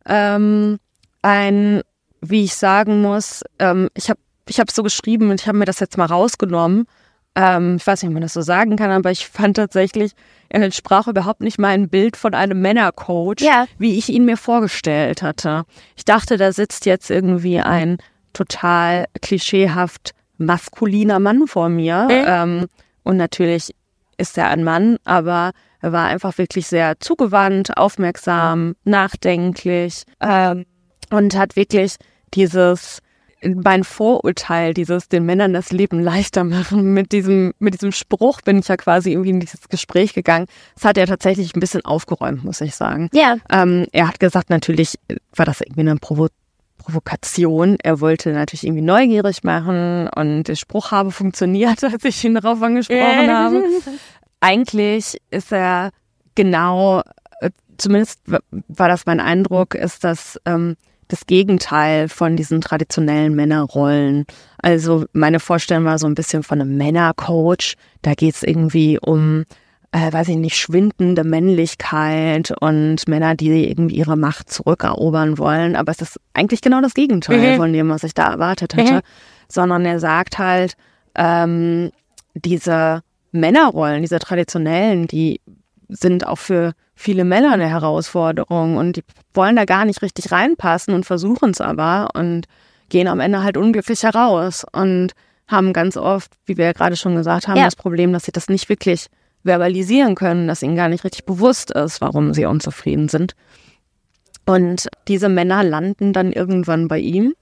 Ähm, ein, wie ich sagen muss, ähm, ich habe ich hab so geschrieben und ich habe mir das jetzt mal rausgenommen ähm, ich weiß nicht, ob man das so sagen kann, aber ich fand tatsächlich, er entsprach überhaupt nicht mein Bild von einem Männercoach, ja. wie ich ihn mir vorgestellt hatte. Ich dachte, da sitzt jetzt irgendwie ein total klischeehaft maskuliner Mann vor mir. Mhm. Ähm, und natürlich ist er ein Mann, aber er war einfach wirklich sehr zugewandt, aufmerksam, nachdenklich ähm, und hat wirklich dieses mein Vorurteil, dieses den Männern das Leben leichter machen, mit diesem, mit diesem Spruch bin ich ja quasi irgendwie in dieses Gespräch gegangen. Das hat er tatsächlich ein bisschen aufgeräumt, muss ich sagen. Ja. Ähm, er hat gesagt, natürlich war das irgendwie eine Provo Provokation. Er wollte natürlich irgendwie neugierig machen und der Spruch habe funktioniert, <laughs> als ich ihn darauf angesprochen habe. <laughs> Eigentlich ist er genau, äh, zumindest war das mein Eindruck, ist, dass ähm, das Gegenteil von diesen traditionellen Männerrollen. Also meine Vorstellung war so ein bisschen von einem Männercoach. Da geht es irgendwie um äh, weiß ich nicht, schwindende Männlichkeit und Männer, die irgendwie ihre Macht zurückerobern wollen. Aber es ist eigentlich genau das Gegenteil mhm. von dem, was ich da erwartet hätte. Mhm. Sondern er sagt halt, ähm, diese Männerrollen, diese traditionellen, die sind auch für viele Männer eine Herausforderung und die wollen da gar nicht richtig reinpassen und versuchen es aber und gehen am Ende halt unglücklich heraus und haben ganz oft, wie wir ja gerade schon gesagt haben, ja. das Problem, dass sie das nicht wirklich verbalisieren können, dass ihnen gar nicht richtig bewusst ist, warum sie unzufrieden sind. Und diese Männer landen dann irgendwann bei ihm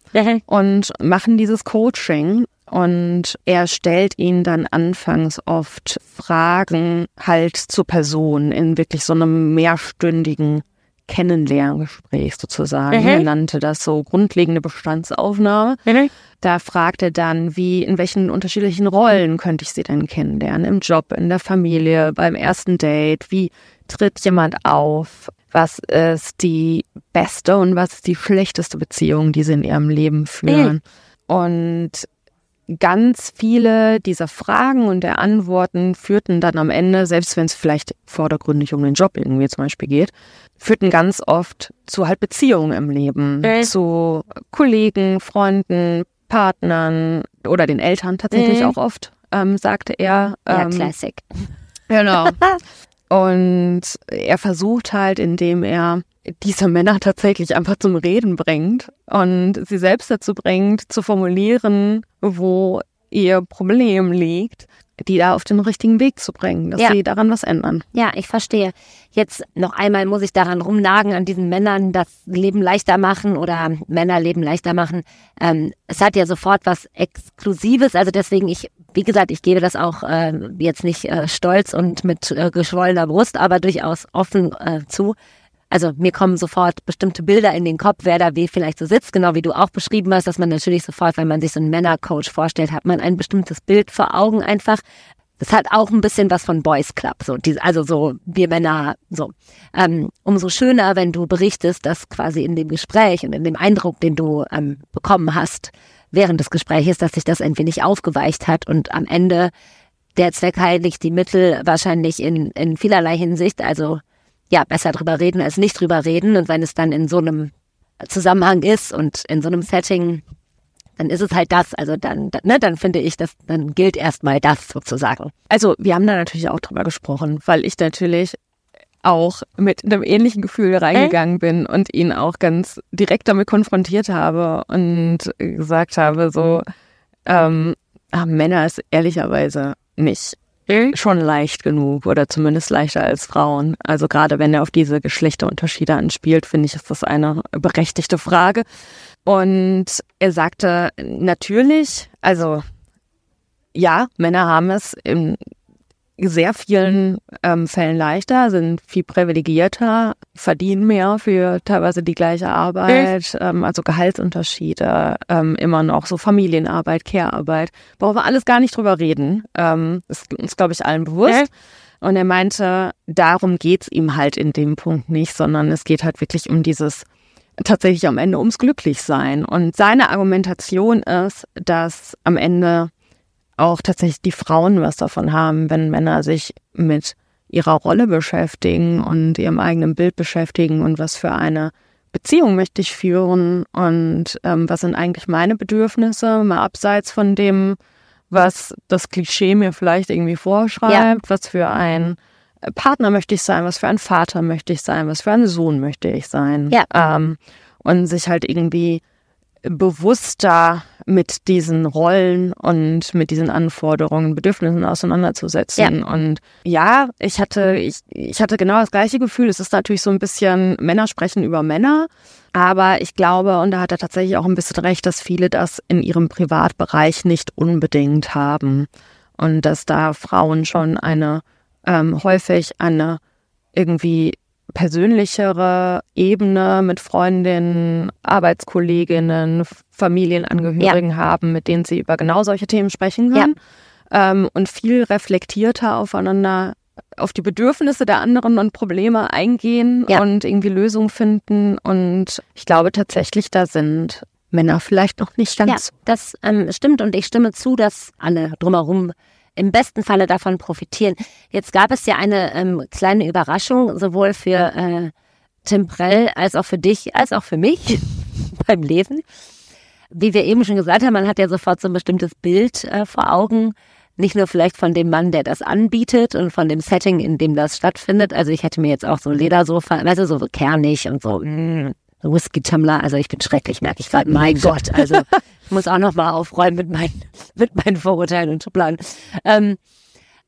und machen dieses Coaching. Und er stellt ihnen dann anfangs oft Fragen halt zur Person in wirklich so einem mehrstündigen Kennenlerngespräch sozusagen. Mhm. Er nannte das so grundlegende Bestandsaufnahme. Mhm. Da fragte er dann, wie, in welchen unterschiedlichen Rollen könnte ich sie denn kennenlernen? Im Job, in der Familie, beim ersten Date? Wie tritt jemand auf? Was ist die beste und was ist die schlechteste Beziehung, die sie in ihrem Leben führen? Mhm. Und ganz viele dieser Fragen und der Antworten führten dann am Ende, selbst wenn es vielleicht vordergründig um den Job irgendwie zum Beispiel geht, führten ganz oft zu halt Beziehungen im Leben, mhm. zu Kollegen, Freunden, Partnern oder den Eltern tatsächlich mhm. auch oft, ähm, sagte er. Ähm, ja, Classic. Genau. <laughs> Und er versucht halt, indem er diese Männer tatsächlich einfach zum Reden bringt und sie selbst dazu bringt, zu formulieren, wo ihr Problem liegt, die da auf den richtigen Weg zu bringen, dass ja. sie daran was ändern. Ja, ich verstehe. Jetzt noch einmal muss ich daran rumnagen, an diesen Männern das Leben leichter machen oder Männer Leben leichter machen. Ähm, es hat ja sofort was Exklusives, also deswegen ich, wie gesagt, ich gebe das auch äh, jetzt nicht äh, stolz und mit äh, geschwollener Brust, aber durchaus offen äh, zu also mir kommen sofort bestimmte Bilder in den Kopf, wer da wie vielleicht so sitzt, genau wie du auch beschrieben hast, dass man natürlich sofort, wenn man sich so einen Männercoach vorstellt, hat man ein bestimmtes Bild vor Augen einfach. Das hat auch ein bisschen was von Boys Club, so die, also so wir Männer, so. Ähm, umso schöner, wenn du berichtest, dass quasi in dem Gespräch und in dem Eindruck, den du ähm, bekommen hast während des Gesprächs, dass sich das ein wenig aufgeweicht hat und am Ende der Zweck heiligt die Mittel wahrscheinlich in, in vielerlei Hinsicht. Also ja, besser drüber reden als nicht drüber reden. Und wenn es dann in so einem Zusammenhang ist und in so einem Setting, dann ist es halt das. Also dann, ne, dann finde ich, dass dann gilt erstmal das sozusagen. Also wir haben da natürlich auch drüber gesprochen, weil ich natürlich auch mit einem ähnlichen Gefühl reingegangen äh? bin und ihn auch ganz direkt damit konfrontiert habe und gesagt habe, so, ähm, ah, Männer ist ehrlicherweise nicht schon leicht genug oder zumindest leichter als Frauen. Also gerade wenn er auf diese Geschlechterunterschiede anspielt, finde ich, ist das eine berechtigte Frage. Und er sagte natürlich, also ja, Männer haben es im sehr vielen ähm, Fällen leichter, sind viel privilegierter, verdienen mehr für teilweise die gleiche Arbeit, ähm, also Gehaltsunterschiede, ähm, immer noch so Familienarbeit, Care-Arbeit. Brauchen wir alles gar nicht drüber reden. Ähm, ist uns, glaube ich, allen bewusst. Und er meinte, darum geht's ihm halt in dem Punkt nicht, sondern es geht halt wirklich um dieses tatsächlich am Ende ums Glücklichsein. Und seine Argumentation ist, dass am Ende auch tatsächlich die Frauen was davon haben, wenn Männer sich mit ihrer Rolle beschäftigen und ihrem eigenen Bild beschäftigen und was für eine Beziehung möchte ich führen und ähm, was sind eigentlich meine Bedürfnisse, mal abseits von dem, was das Klischee mir vielleicht irgendwie vorschreibt, ja. was für ein Partner möchte ich sein, was für ein Vater möchte ich sein, was für ein Sohn möchte ich sein. Ja. Ähm, und sich halt irgendwie bewusster mit diesen Rollen und mit diesen Anforderungen, Bedürfnissen auseinanderzusetzen. Ja. Und ja, ich hatte, ich, ich hatte genau das gleiche Gefühl. Es ist natürlich so ein bisschen Männer sprechen über Männer. Aber ich glaube, und da hat er tatsächlich auch ein bisschen recht, dass viele das in ihrem Privatbereich nicht unbedingt haben. Und dass da Frauen schon eine ähm, häufig eine irgendwie persönlichere Ebene mit Freundinnen, Arbeitskolleginnen, Familienangehörigen ja. haben, mit denen sie über genau solche Themen sprechen können. Ja. Ähm, und viel reflektierter aufeinander, auf die Bedürfnisse der anderen und Probleme eingehen ja. und irgendwie Lösungen finden. Und ich glaube tatsächlich, da sind Männer vielleicht noch nicht ganz. Ja, das ähm, stimmt und ich stimme zu, dass alle drumherum im besten Falle davon profitieren. Jetzt gab es ja eine ähm, kleine Überraschung, sowohl für äh, Tim Prell als auch für dich, als auch für mich <laughs> beim Lesen. Wie wir eben schon gesagt haben, man hat ja sofort so ein bestimmtes Bild äh, vor Augen. Nicht nur vielleicht von dem Mann, der das anbietet und von dem Setting, in dem das stattfindet. Also ich hätte mir jetzt auch so Ledersofa, du, so kernig und so, mm, Whisky-Tumbler. Also ich bin schrecklich, merke ich gerade. Mein Gott, also ich muss auch noch mal aufräumen mit meinen, mit meinen Vorurteilen und Schubladen. Ähm,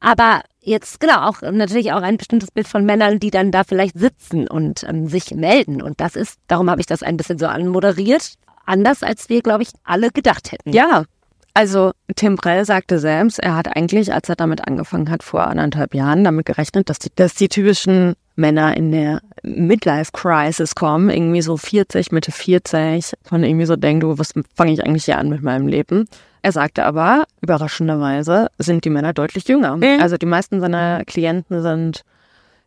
aber jetzt genau auch natürlich auch ein bestimmtes Bild von Männern, die dann da vielleicht sitzen und ähm, sich melden. Und das ist, darum habe ich das ein bisschen so anmoderiert, anders als wir, glaube ich, alle gedacht hätten. Ja, also Tim Brell sagte selbst, er hat eigentlich, als er damit angefangen hat, vor anderthalb Jahren damit gerechnet, dass die, dass die typischen Männer in der Midlife-Crisis kommen, irgendwie so 40, Mitte 40, man irgendwie so denkt, du, was fange ich eigentlich hier an mit meinem Leben? Er sagte aber, überraschenderweise sind die Männer deutlich jünger. Mhm. Also die meisten seiner Klienten sind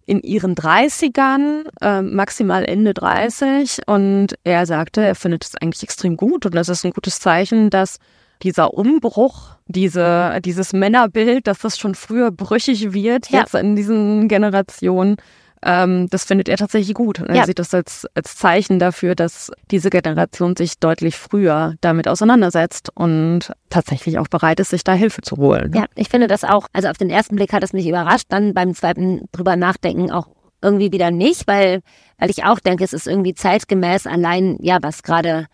in ihren 30ern, äh, maximal Ende 30. Und er sagte, er findet es eigentlich extrem gut und das ist ein gutes Zeichen, dass dieser Umbruch, diese, dieses Männerbild, dass das schon früher brüchig wird, ja. jetzt in diesen Generationen, ähm, das findet er tatsächlich gut. Und er ja. sieht das als, als Zeichen dafür, dass diese Generation sich deutlich früher damit auseinandersetzt und tatsächlich auch bereit ist, sich da Hilfe zu holen. Ja, ich finde das auch, also auf den ersten Blick hat es mich überrascht, dann beim zweiten drüber nachdenken auch irgendwie wieder nicht, weil, weil ich auch denke, es ist irgendwie zeitgemäß allein, ja, was gerade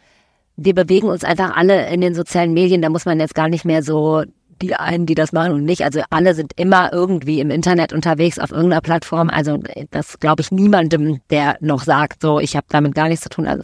wir bewegen uns einfach alle in den sozialen Medien, da muss man jetzt gar nicht mehr so die einen, die das machen und nicht. Also alle sind immer irgendwie im Internet unterwegs auf irgendeiner Plattform. Also das glaube ich niemandem, der noch sagt, so ich habe damit gar nichts zu tun. Also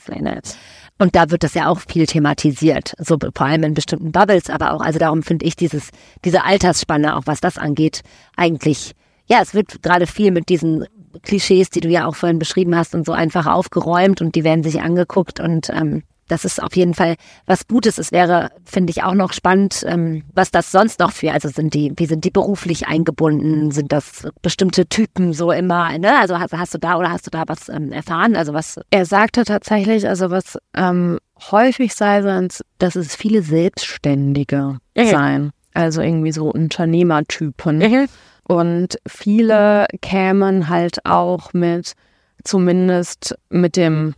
und da wird das ja auch viel thematisiert, so vor allem in bestimmten Bubbles, aber auch, also darum finde ich dieses, diese Altersspanne, auch was das angeht, eigentlich, ja, es wird gerade viel mit diesen Klischees, die du ja auch vorhin beschrieben hast und so einfach aufgeräumt und die werden sich angeguckt und ähm, das ist auf jeden Fall was Gutes. Es wäre, finde ich, auch noch spannend, ähm, was das sonst noch für, also sind die, wie sind die beruflich eingebunden? Sind das bestimmte Typen so immer, ne? Also hast, hast du da oder hast du da was ähm, erfahren? Also was? Er sagte tatsächlich, also was ähm, häufig sei, sind, dass es viele Selbstständige ja, seien. Also irgendwie so Unternehmertypen. Ja, Und viele kämen halt auch mit, zumindest mit dem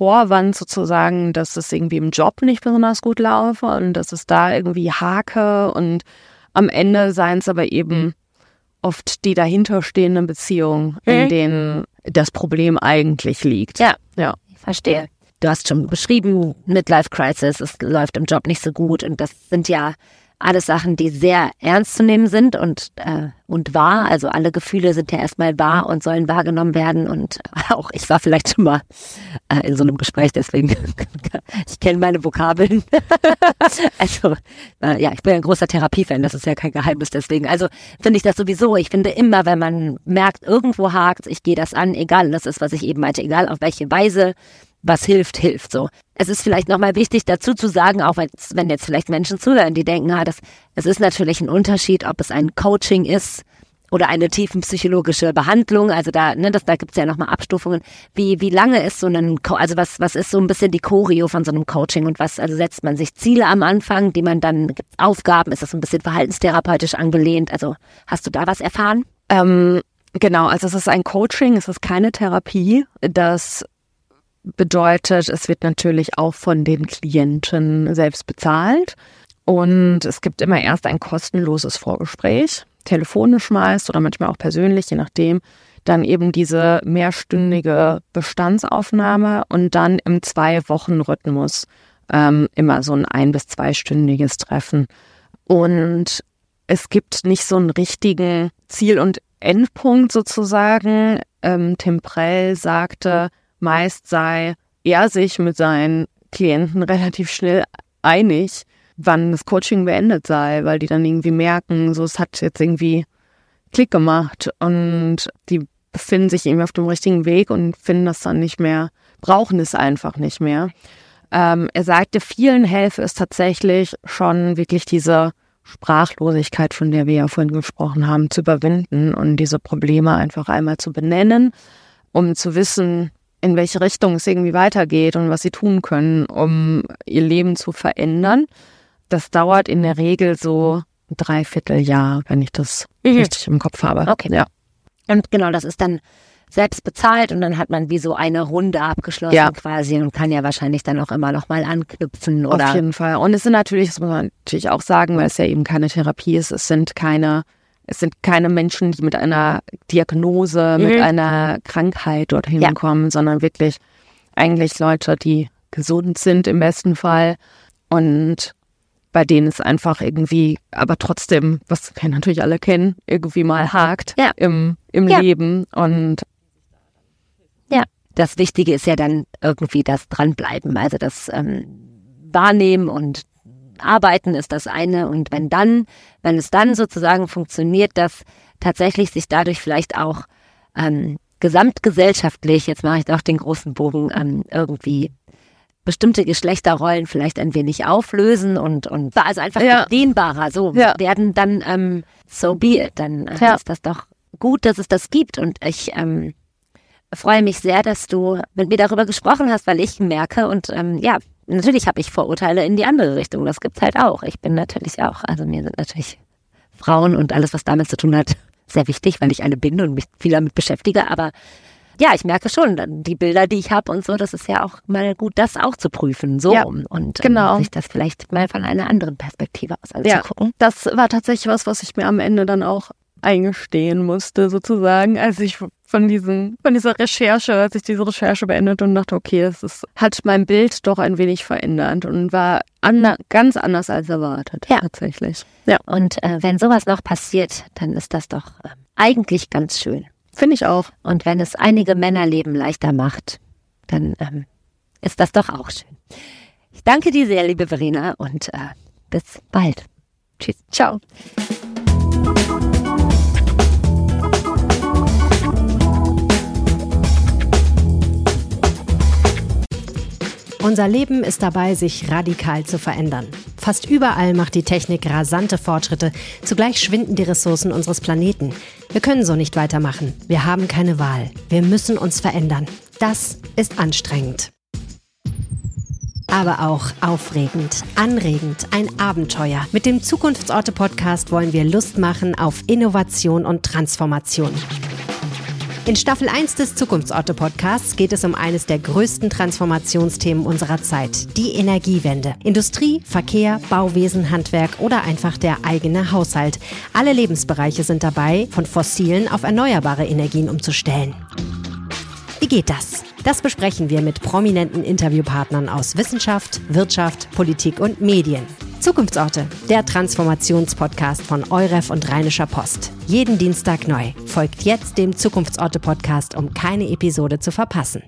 Vorwand sozusagen, dass es irgendwie im Job nicht besonders gut laufe und dass es da irgendwie hake und am Ende seien es aber eben oft die dahinterstehenden Beziehungen, in mhm. denen das Problem eigentlich liegt. Ja, ja. Ich verstehe. Du hast schon beschrieben, Midlife Crisis, es läuft im Job nicht so gut und das sind ja alles Sachen, die sehr ernst zu nehmen sind und, äh, und wahr. Also alle Gefühle sind ja erstmal wahr und sollen wahrgenommen werden. Und <laughs> auch ich war vielleicht schon mal äh, in so einem Gespräch, deswegen <laughs> ich kenne meine Vokabeln. <laughs> also äh, ja, ich bin ein großer Therapiefan, das ist ja kein Geheimnis deswegen. Also finde ich das sowieso. Ich finde immer, wenn man merkt, irgendwo hakt, ich gehe das an, egal, das ist, was ich eben meinte, egal auf welche Weise was hilft, hilft so. Es ist vielleicht nochmal wichtig dazu zu sagen, auch wenn jetzt vielleicht Menschen zuhören, die denken, ah, das, es ist natürlich ein Unterschied, ob es ein Coaching ist oder eine tiefenpsychologische Behandlung. Also da, ne, das, da gibt's ja nochmal Abstufungen. Wie, wie lange ist so ein, also was, was ist so ein bisschen die Choreo von so einem Coaching und was, also setzt man sich Ziele am Anfang, die man dann, gibt's Aufgaben, ist das so ein bisschen verhaltenstherapeutisch angelehnt? Also hast du da was erfahren? Ähm, genau, also es ist ein Coaching, es ist keine Therapie. Das bedeutet, es wird natürlich auch von den Klienten selbst bezahlt. Und es gibt immer erst ein kostenloses Vorgespräch, telefonisch meist oder manchmal auch persönlich, je nachdem. Dann eben diese mehrstündige Bestandsaufnahme und dann im Zwei-Wochen-Rhythmus ähm, immer so ein ein- bis zweistündiges Treffen. Und es gibt nicht so einen richtigen Ziel- und Endpunkt sozusagen. Ähm, Tim Prell sagte, Meist sei er sich mit seinen Klienten relativ schnell einig, wann das Coaching beendet sei, weil die dann irgendwie merken, so es hat jetzt irgendwie Klick gemacht und die befinden sich irgendwie auf dem richtigen Weg und finden das dann nicht mehr, brauchen es einfach nicht mehr. Ähm, er sagte, vielen helfe es tatsächlich schon wirklich diese Sprachlosigkeit, von der wir ja vorhin gesprochen haben, zu überwinden und diese Probleme einfach einmal zu benennen, um zu wissen, in welche Richtung es irgendwie weitergeht und was sie tun können, um ihr Leben zu verändern. Das dauert in der Regel so ein Dreivierteljahr, wenn ich das Mhm. richtig im Kopf habe. Okay. Ja. Und genau, das ist dann selbst bezahlt und dann hat man wie so eine Runde abgeschlossen Ja. quasi und kann ja wahrscheinlich dann auch immer noch mal anknüpfen oder Auf jeden Fall. Und es sind natürlich, das muss man natürlich auch sagen, weil es ja eben keine Therapie ist, es sind keine, es sind keine Menschen, die mit einer Diagnose, mit Mhm. einer Krankheit dorthin Ja. kommen, sondern wirklich eigentlich Leute, die gesund sind im besten Fall und bei denen es einfach irgendwie, aber trotzdem, was wir natürlich alle kennen, irgendwie mal hakt Ja. im, im Ja. Leben. Und Ja, das Wichtige ist ja dann irgendwie das Dranbleiben, also das ähm, Wahrnehmen und Arbeiten ist das eine. Und wenn dann, wenn es dann sozusagen funktioniert, dass tatsächlich sich dadurch vielleicht auch ähm, gesamtgesellschaftlich, jetzt mache ich doch den großen Bogen, ähm, irgendwie bestimmte Geschlechterrollen vielleicht ein wenig auflösen und, und also einfach Ja. dehnbarer so Ja. werden, dann ähm, so be it. Dann äh, Ja. ist das doch gut, dass es das gibt. Und ich ähm, freue mich sehr, dass du mit mir darüber gesprochen hast, weil ich merke und ähm, ja, natürlich habe ich Vorurteile in die andere Richtung. Das gibt's halt auch. Ich bin natürlich auch, also mir sind natürlich Frauen und alles, was damit zu tun hat, sehr wichtig, weil ich eine bin und mich viel damit beschäftige. Aber ja, ich merke schon, die Bilder, die ich habe und so, das ist ja auch mal gut, das auch zu prüfen, so Ja, und genau. ähm, sich das vielleicht mal von einer anderen Perspektive aus Ja. anzugucken. das war tatsächlich was, was ich mir am Ende dann auch eingestehen musste, sozusagen, als ich von diesen, von dieser Recherche, als ich diese Recherche beendet und dachte, okay, es ist, hat mein Bild doch ein wenig verändert und war ander, ganz anders als erwartet, Ja. tatsächlich. Ja, Und äh, wenn sowas noch passiert, dann ist das doch äh, eigentlich ganz schön. finde ich auch. Und wenn es einige Männerleben leichter macht, dann ähm, ist das doch auch schön. Ich danke dir sehr, liebe Verena, und äh, bis bald. Tschüss. Ciao. Unser Leben ist dabei, sich radikal zu verändern. Fast überall macht die Technik rasante Fortschritte. Zugleich schwinden die Ressourcen unseres Planeten. Wir können so nicht weitermachen. Wir haben keine Wahl. Wir müssen uns verändern. Das ist anstrengend. Aber auch aufregend, anregend, ein Abenteuer. Mit dem Zukunftsorte-Podcast wollen wir Lust machen auf Innovation und Transformation. In Staffel 1 des Zukunftsorte-Podcasts geht es um eines der größten Transformationsthemen unserer Zeit, die Energiewende. Industrie, Verkehr, Bauwesen, Handwerk oder einfach der eigene Haushalt. Alle Lebensbereiche sind dabei, von fossilen auf erneuerbare Energien umzustellen. Wie geht das? Das besprechen wir mit prominenten Interviewpartnern aus Wissenschaft, Wirtschaft, Politik und Medien. Zukunftsorte, der Transformationspodcast von Euref und Rheinischer Post. Jeden Dienstag neu. Folgt jetzt dem Zukunftsorte-Podcast, um keine Episode zu verpassen.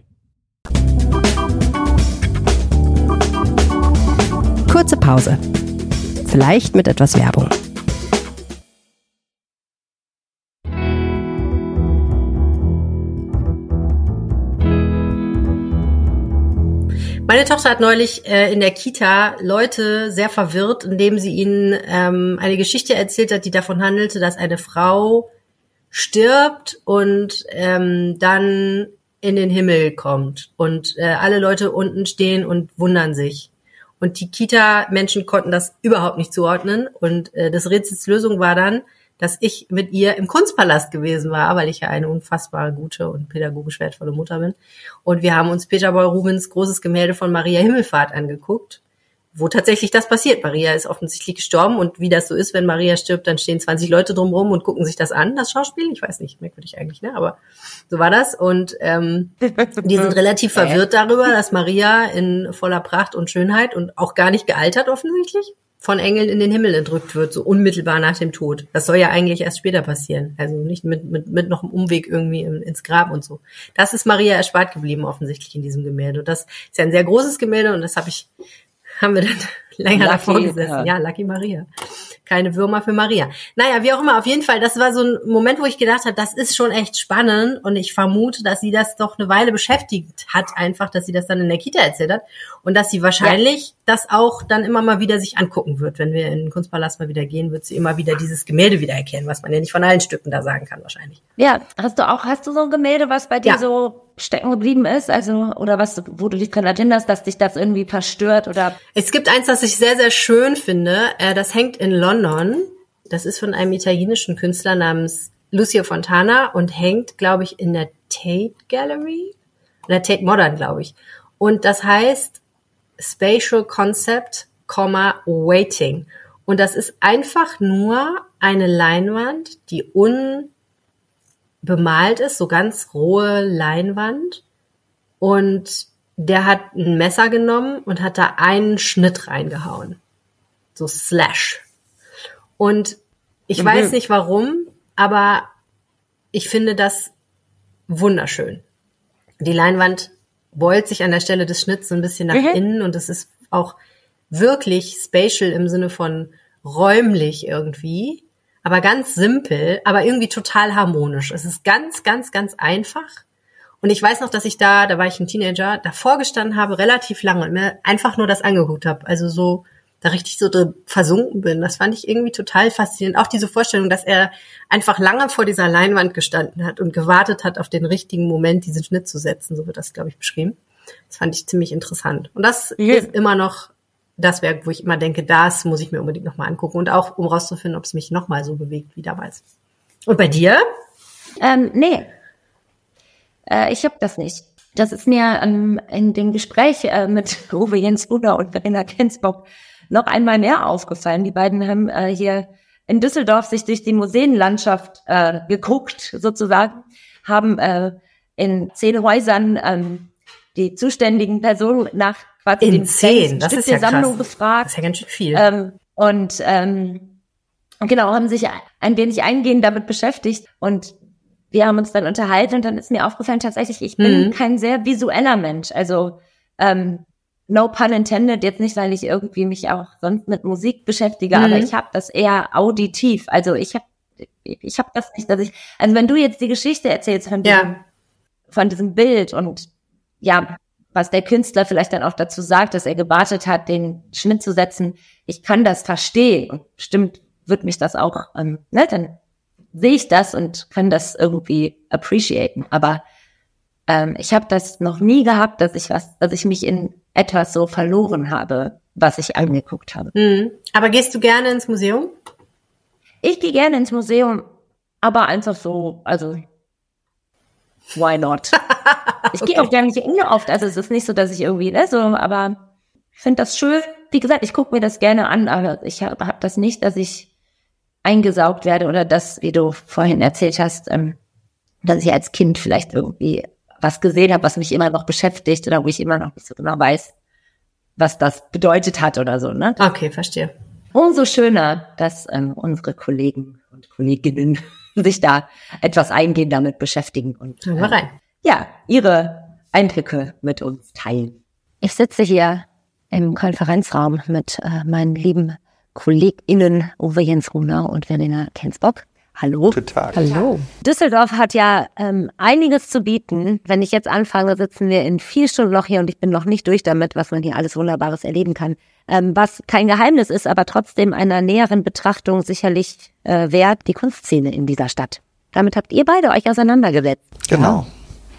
Kurze Pause. Vielleicht mit etwas Werbung. Meine Tochter hat neulich äh, in der Kita Leute sehr verwirrt, indem sie ihnen ähm, eine Geschichte erzählt hat, die davon handelte, dass eine Frau stirbt und ähm, dann in den Himmel kommt und äh, alle Leute unten stehen und wundern sich. Und die Kita-Menschen konnten das überhaupt nicht zuordnen und äh, das Rätsels Lösung war dann, dass ich mit ihr im Kunstpalast gewesen war, weil ich ja eine unfassbar gute und pädagogisch wertvolle Mutter bin. Und wir haben uns Peter Boy Rubens großes Gemälde von Maria Himmelfahrt angeguckt, wo tatsächlich das passiert. Maria ist offensichtlich gestorben und wie das so ist, wenn Maria stirbt, dann stehen 20 Leute drumherum und gucken sich das an, das Schauspiel. Ich weiß nicht, merkwürdig eigentlich, ne? Aber so war das. Und ähm, <laughs> die sind relativ verwirrt darüber, dass Maria in voller Pracht und Schönheit und auch gar nicht gealtert offensichtlich von Engeln in den Himmel entrückt wird, so unmittelbar nach dem Tod. Das soll ja eigentlich erst später passieren. Also nicht mit, mit, mit noch einem Umweg irgendwie ins Grab und so. Das ist Maria erspart geblieben, offensichtlich in diesem Gemälde. Und das ist ja ein sehr großes Gemälde und das habe ich, haben wir dann länger Lucky, davor gesessen. ja. Ja, Lucky Maria. Keine Würmer für Maria. Naja, wie auch immer, auf jeden Fall, das war so ein Moment, wo ich gedacht habe, das ist schon echt spannend und ich vermute, dass sie das doch eine Weile beschäftigt hat, einfach, dass sie das dann in der Kita erzählt hat und dass sie wahrscheinlich das auch dann immer mal wieder sich angucken wird. Wenn wir in den Kunstpalast mal wieder gehen, wird sie immer wieder dieses Gemälde wieder erkennen, was man ja nicht von allen Stücken da sagen kann wahrscheinlich. Ja, hast du auch, hast du so ein Gemälde, was bei dir Ja. so stecken geblieben ist? Also, oder was, wo du dich dran erinnerst, dass dich das irgendwie verstört oder Es gibt eins, das ich sehr, sehr schön finde. Äh, das hängt in London. Das ist von einem italienischen Künstler namens Lucio Fontana und hängt, glaube ich, in der Tate Gallery oder Tate Modern, glaube ich. Und das heißt Spatial Concept, Waiting. Und das ist einfach nur eine Leinwand, die unbemalt ist, so ganz rohe Leinwand. Und der hat ein Messer genommen und hat da einen Schnitt reingehauen. So Slash. Und ich mhm. weiß nicht warum, aber ich finde das wunderschön. Die Leinwand beult sich an der Stelle des Schnitts so ein bisschen nach mhm. innen und es ist auch wirklich spatial im Sinne von räumlich irgendwie, aber ganz simpel, aber irgendwie total harmonisch. Es ist ganz, ganz, ganz einfach. Und ich weiß noch, dass ich da, da war ich ein Teenager, davor gestanden habe, relativ lange und mir einfach nur das angeguckt habe. Also so da richtig so versunken bin. Das fand ich irgendwie total faszinierend. Auch diese Vorstellung, dass er einfach lange vor dieser Leinwand gestanden hat und gewartet hat, auf den richtigen Moment diesen Schnitt zu setzen. So wird das, glaube ich, beschrieben. Das fand ich ziemlich interessant. Und das ist immer noch das Werk, wo ich immer denke, das muss ich mir unbedingt nochmal angucken. Und auch, um rauszufinden, ob es mich nochmal so bewegt wie damals. Und bei dir? Ähm, nee. Äh, ich habe das nicht. Das ist mir ähm, in dem Gespräch äh, mit <laughs> Uwe Jens Ruder und Verena Kensbock noch einmal mehr aufgefallen. Die beiden haben äh, hier in Düsseldorf sich durch die Museenlandschaft äh, geguckt, sozusagen, haben äh, in zehn Häusern ähm, die zuständigen Personen nach quasi in zehn, das ist ja Sammlung krass. gefragt. Das ist ja ganz schön viel. Ähm, und ähm, genau, haben sich ein wenig eingehend damit beschäftigt und wir haben uns dann unterhalten und dann ist mir aufgefallen, tatsächlich, ich bin mhm. kein sehr visueller Mensch. Also ähm, no pun intended, jetzt nicht, weil ich irgendwie mich auch sonst mit Musik beschäftige, mhm. aber ich habe das eher auditiv. Also ich habe ich habe das nicht, dass ich, also wenn du jetzt die Geschichte erzählst von diesem, ja. von diesem Bild und ja, was der Künstler vielleicht dann auch dazu sagt, dass er gewartet hat, den Schnitt zu setzen, ich kann das verstehen und bestimmt wird mich das auch, ähm, ne, dann sehe ich das und kann das irgendwie appreciaten. Aber ähm, ich habe das noch nie gehabt, dass ich was, dass ich mich in etwas so verloren habe, was ich angeguckt habe. Mhm. Aber gehst du gerne ins Museum? Ich gehe gerne ins Museum, aber einfach so, also why not? <laughs> <laughs> Ich okay. gehe auch gerne nicht oft, also es ist nicht so, dass ich irgendwie, ne, so, aber ich finde das schön. Wie gesagt, ich gucke mir das gerne an, aber ich habe hab das nicht, dass ich eingesaugt werde oder das, wie du vorhin erzählt hast, ähm, dass ich als Kind vielleicht irgendwie was gesehen habe, was mich immer noch beschäftigt oder wo ich immer noch nicht so genau weiß, was das bedeutet hat oder so. Ne? Okay, verstehe. Umso schöner, dass ähm, unsere Kollegen und Kolleginnen <laughs> sich da etwas eingehend damit beschäftigen und äh, rein. Ja, ihre Eindrücke mit uns teilen. Ich sitze hier im Konferenzraum mit äh, meinen lieben KollegInnen Uwe Jens Runer und Verena Kensbock. Hallo. Guten Tag. Hallo. Düsseldorf hat ja ähm, einiges zu bieten. Wenn ich jetzt anfange, sitzen wir in vier Stunden noch hier und ich bin noch nicht durch damit, was man hier alles Wunderbares erleben kann. Ähm, was kein Geheimnis ist, aber trotzdem einer näheren Betrachtung sicherlich äh, wert, die Kunstszene in dieser Stadt. Damit habt ihr beide euch auseinandergesetzt. Genau.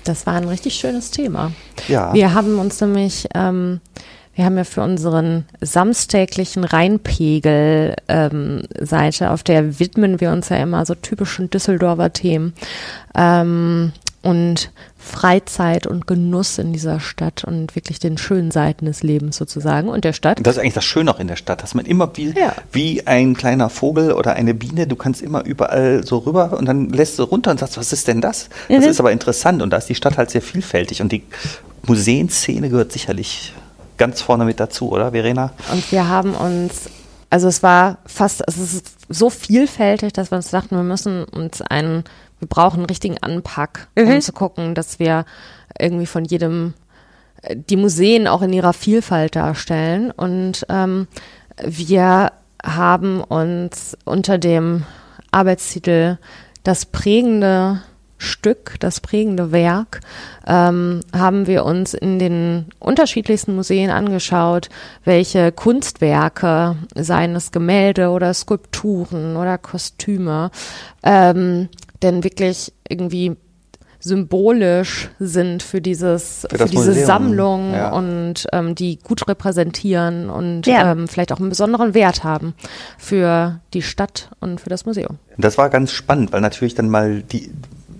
Das war ein richtig schönes Thema. Ja. Wir haben uns nämlich ähm, wir haben ja für unseren samstäglichen Rheinpegel ähm, Seite, auf der widmen wir uns ja immer so typischen Düsseldorfer Themen ähm, und Freizeit und Genuss in dieser Stadt und wirklich den schönen Seiten des Lebens sozusagen und der Stadt. Das ist eigentlich das Schöne auch in der Stadt, dass man immer wie, ja. wie ein kleiner Vogel oder eine Biene, du kannst immer überall so rüber und dann lässt du runter und sagst, was ist denn das? Das mhm. ist aber interessant und da ist die Stadt halt sehr vielfältig und die Museenszene gehört sicherlich ganz vorne mit dazu, oder Verena? Und wir haben uns, also es war fast, es ist so vielfältig, dass wir uns dachten, wir müssen uns einen, wir brauchen einen richtigen Anpack, um mhm. zu gucken, dass wir irgendwie von jedem die Museen auch in ihrer Vielfalt darstellen. Und ähm, wir haben uns unter dem Arbeitstitel das prägende Stück, das prägende Werk, ähm, haben wir uns in den unterschiedlichsten Museen angeschaut, welche Kunstwerke, seien es Gemälde oder Skulpturen oder Kostüme, ähm, denn wirklich irgendwie symbolisch sind für dieses, für, für diese Museum. Sammlung ja. und ähm, die gut repräsentieren und ja. ähm, vielleicht auch einen besonderen Wert haben für die Stadt und für das Museum. Das war ganz spannend, weil natürlich dann mal die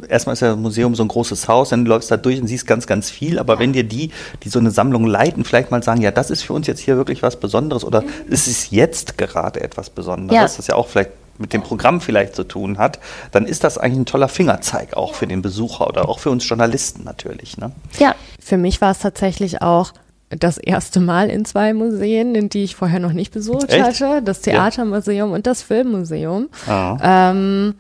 erstmal ist ja das Museum so ein großes Haus, dann läufst du da durch und siehst ganz, ganz viel. Aber wenn dir die, die so eine Sammlung leiten, vielleicht mal sagen, ja, das ist für uns jetzt hier wirklich was Besonderes oder es ist jetzt gerade etwas Besonderes, ja. das ja auch vielleicht mit dem Programm vielleicht zu tun hat, dann ist das eigentlich ein toller Fingerzeig auch für den Besucher oder auch für uns Journalisten natürlich. Ne? Ja, für mich war es tatsächlich auch das erste Mal in zwei Museen, in die ich vorher noch nicht besucht Echt? hatte, das Theatermuseum ja. und das Filmmuseum. Ah. Ähm,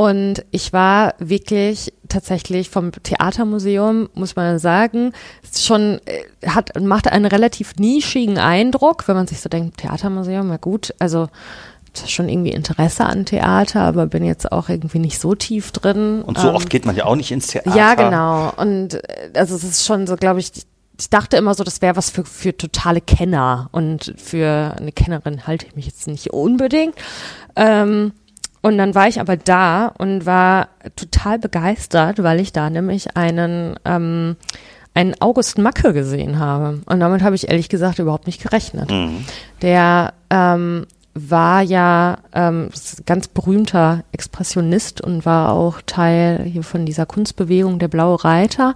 und ich war wirklich tatsächlich vom Theatermuseum, muss man sagen, schon äh, hat macht einen relativ nischigen Eindruck, wenn man sich so denkt, Theatermuseum, na gut, also schon irgendwie Interesse an Theater, aber bin jetzt auch irgendwie nicht so tief drin. Und so ähm, oft geht man ja auch nicht ins Theater. Ja, genau. Und äh, also es ist schon so, glaube ich, ich dachte immer so, das wäre was für, für totale Kenner. Und für eine Kennerin halte ich mich jetzt nicht unbedingt. Ähm, und dann war ich aber da und war total begeistert, weil ich da nämlich einen ähm, einen August Macke gesehen habe. Und damit habe ich ehrlich gesagt überhaupt nicht gerechnet. Mhm. Der ähm, war ja ähm, ganz berühmter Expressionist und war auch Teil hier von dieser Kunstbewegung der Blaue Reiter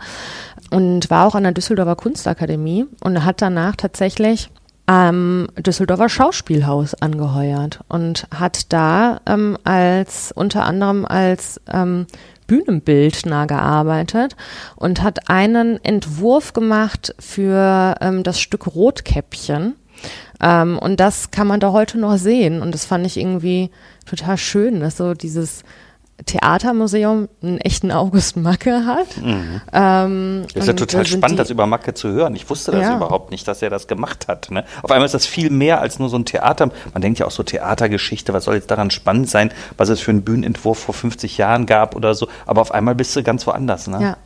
und war auch an der Düsseldorfer Kunstakademie und hat danach tatsächlich am Düsseldorfer Schauspielhaus angeheuert und hat da ähm, als unter anderem als ähm, Bühnenbildner gearbeitet und hat einen Entwurf gemacht für ähm, das Stück Rotkäppchen ähm, und das kann man da heute noch sehen. Und das fand ich irgendwie total schön, dass so dieses Theatermuseum einen echten August Macke hat. Mhm. Ähm, ist ja total spannend, das über Macke zu hören. Ich wusste das ja. überhaupt nicht, dass er das gemacht hat. Ne? Auf einmal ist das viel mehr als nur so ein Theater. Man denkt ja auch so Theatergeschichte, was soll jetzt daran spannend sein, was es für einen Bühnenentwurf vor 50 Jahren gab oder so. Aber auf einmal bist du ganz woanders. Ne? Ja.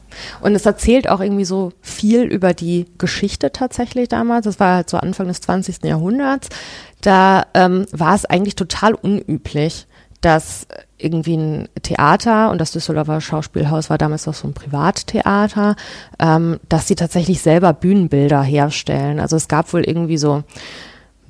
Und es erzählt auch irgendwie so viel über die Geschichte tatsächlich damals. Das war halt so Anfang des 20. Jahrhunderts. Da ähm, war es eigentlich total unüblich, dass irgendwie ein Theater und das Düsseldorfer Schauspielhaus war damals auch so ein Privattheater, ähm, dass sie tatsächlich selber Bühnenbilder herstellen. Also es gab wohl irgendwie so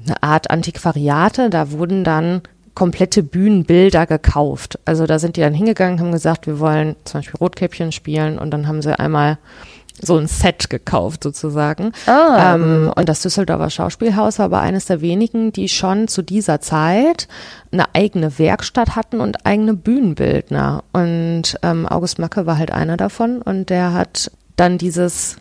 eine Art Antiquariate, da wurden dann komplette Bühnenbilder gekauft. Also da sind die dann hingegangen, haben gesagt, wir wollen zum Beispiel Rotkäppchen spielen und dann haben sie einmal so ein Set gekauft sozusagen. Ah. Ähm, und das Düsseldorfer Schauspielhaus war aber eines der wenigen, die schon zu dieser Zeit eine eigene Werkstatt hatten und eigene Bühnenbildner. Und ähm, August Macke war halt einer davon und der hat dann dieses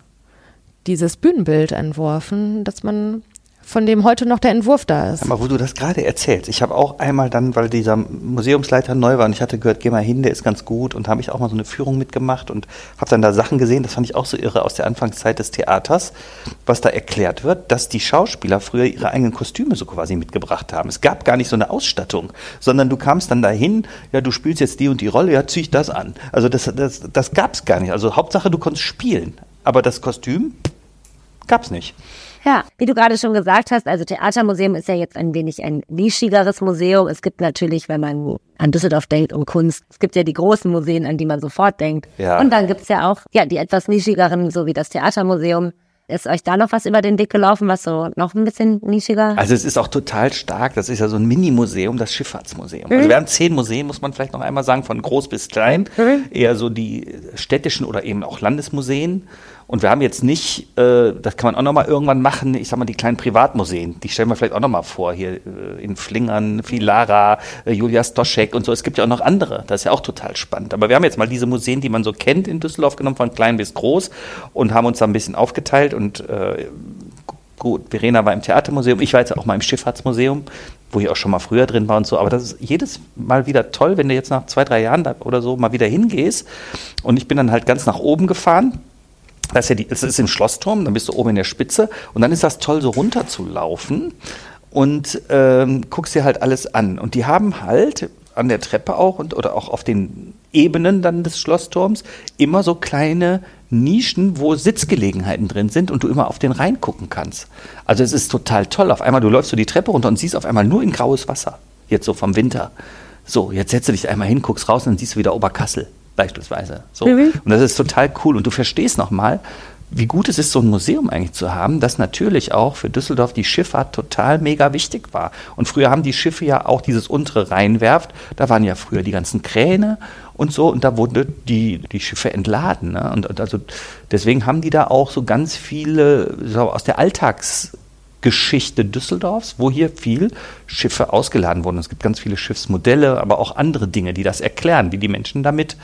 dieses Bühnenbild entworfen, dass man von dem heute noch der Entwurf da ist. Aber wo du das gerade erzählst, ich habe auch einmal dann, weil dieser Museumsleiter neu war und ich hatte gehört, geh mal hin, der ist ganz gut und habe ich auch mal so eine Führung mitgemacht und habe dann da Sachen gesehen, das fand ich auch so irre aus der Anfangszeit des Theaters, was da erklärt wird, dass die Schauspieler früher ihre eigenen Kostüme so quasi mitgebracht haben. Es gab gar nicht so eine Ausstattung, sondern du kamst dann dahin, ja, du spielst jetzt die und die Rolle, ja, zieh ich das an. Also das, das, das gab es gar nicht. Also Hauptsache, du konntest spielen, aber das Kostüm gab es nicht. Ja, wie du gerade schon gesagt hast, also Theatermuseum ist ja jetzt ein wenig ein nischigeres Museum. Es gibt natürlich, wenn man an Düsseldorf denkt und Kunst, es gibt ja die großen Museen, an die man sofort denkt. Ja. Und dann gibt's ja auch ja die etwas nischigeren, so wie das Theatermuseum. Ist euch da noch was über den Dick gelaufen, was so noch ein bisschen nischiger? Also es ist auch total stark. Das ist ja so ein Mini-Museum, das Schifffahrtsmuseum. Mhm. Also wir haben zehn Museen, muss man vielleicht noch einmal sagen, von groß bis klein. Mhm. Eher so die städtischen oder eben auch Landesmuseen. Und wir haben jetzt nicht, äh, das kann man auch nochmal irgendwann machen, ich sag mal, die kleinen Privatmuseen, die stellen wir vielleicht auch nochmal vor, hier äh, in Flingern, Filara, äh, Julia Stoschek und so. Es gibt ja auch noch andere, das ist ja auch total spannend. Aber wir haben jetzt mal diese Museen, die man so kennt in Düsseldorf genommen, von klein bis groß und haben uns da ein bisschen aufgeteilt und äh, gut, Verena war im Theatermuseum, ich war jetzt auch mal im Schifffahrtsmuseum, wo ich auch schon mal früher drin war und so. Aber das ist jedes Mal wieder toll, wenn du jetzt nach zwei, drei Jahren oder so mal wieder hingehst. Und ich bin dann halt ganz nach oben gefahren das ist, ja die, das ist im Schlossturm, dann bist du oben in der Spitze und dann ist das toll, so runter zu laufen und ähm, guckst dir halt alles an. Und die haben halt an der Treppe auch und oder auch auf den Ebenen dann des Schlossturms immer so kleine Nischen, wo Sitzgelegenheiten drin sind und du immer auf den Rhein gucken kannst. Also es ist total toll. Auf einmal, du läufst so die Treppe runter und siehst auf einmal nur in graues Wasser. Jetzt so vom Winter. So, jetzt setzt du dich einmal hin, guckst raus und dann siehst du wieder Oberkassel. Beispielsweise. So. Mhm. Und das ist total cool. Und du verstehst nochmal, wie gut es ist, so ein Museum eigentlich zu haben, das natürlich auch für Düsseldorf die Schifffahrt total mega wichtig war. Und früher haben die Schiffe ja auch dieses untere Rheinwerft, da waren ja früher die ganzen Kräne und so, und da wurden die, die Schiffe entladen. Ne? Und, und, also deswegen haben die da auch so ganz viele so aus der Alltagsgeschichte Düsseldorfs, wo hier viel Schiffe ausgeladen wurden. Es gibt ganz viele Schiffsmodelle, aber auch andere Dinge, die das erklären, wie die Menschen damit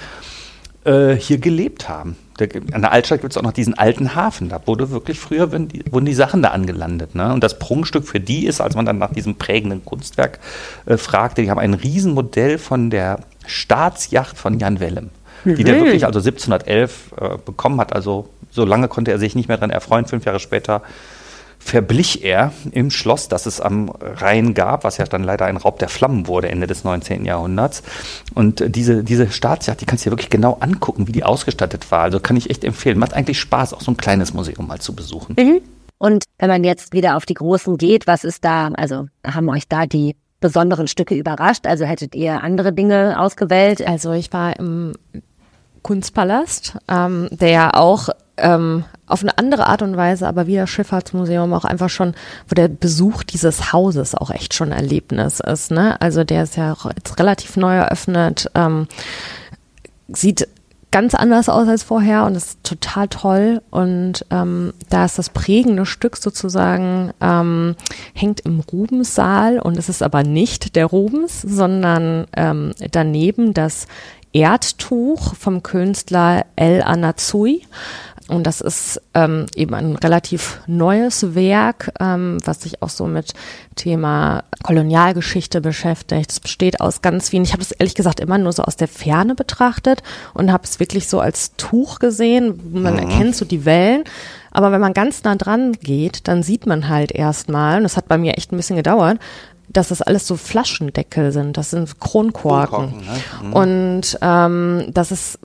äh, hier gelebt haben. Der, an der Altstadt gibt es auch noch diesen alten Hafen. Da wurde wirklich früher die, wurden die Sachen da angelandet. Ne? Und das Prunkstück für die ist, als man dann nach diesem prägenden Kunstwerk äh, fragte, die haben ein Riesenmodell von der Staatsjacht von Jan Wellem, mhm. die der wirklich also 1711 äh, bekommen hat. Also so lange konnte er sich nicht mehr daran erfreuen. Fünf Jahre später verblich er im Schloss, das es am Rhein gab, was ja dann leider ein Raub der Flammen wurde Ende des 19. Jahrhunderts. Und diese, diese Staatsjacht, die kannst du dir wirklich genau angucken, wie die ausgestattet war. Also kann ich echt empfehlen. Macht eigentlich Spaß, auch so ein kleines Museum mal zu besuchen. Mhm. Und wenn man jetzt wieder auf die Großen geht, was ist da, also haben euch da die besonderen Stücke überrascht? Also hättet ihr andere Dinge ausgewählt? Also ich war im Kunstpalast, ähm, der ja auch ähm, auf eine andere Art und Weise, aber wie das Schifffahrtsmuseum auch einfach schon, wo der Besuch dieses Hauses auch echt schon Erlebnis ist. Ne? Also der ist ja jetzt relativ neu eröffnet, ähm, sieht ganz anders aus als vorher und ist total toll. Und ähm, da ist das prägende Stück sozusagen, ähm, hängt im Rubenssaal und es ist aber nicht der Rubens, sondern ähm, daneben das Erdtuch vom Künstler El Anatsui. Und das ist ähm, eben ein relativ neues Werk, ähm, was sich auch so mit Thema Kolonialgeschichte beschäftigt. Es besteht aus ganz vielen, ich habe das ehrlich gesagt immer nur so aus der Ferne betrachtet und habe es wirklich so als Tuch gesehen. Man mhm. erkennt so die Wellen. Aber wenn man ganz nah dran geht, dann sieht man halt erstmal, und das hat bei mir echt ein bisschen gedauert, dass das alles so Flaschendeckel sind. Das sind Kronkorken. Kronkorken ne? mhm. Und ähm, das ist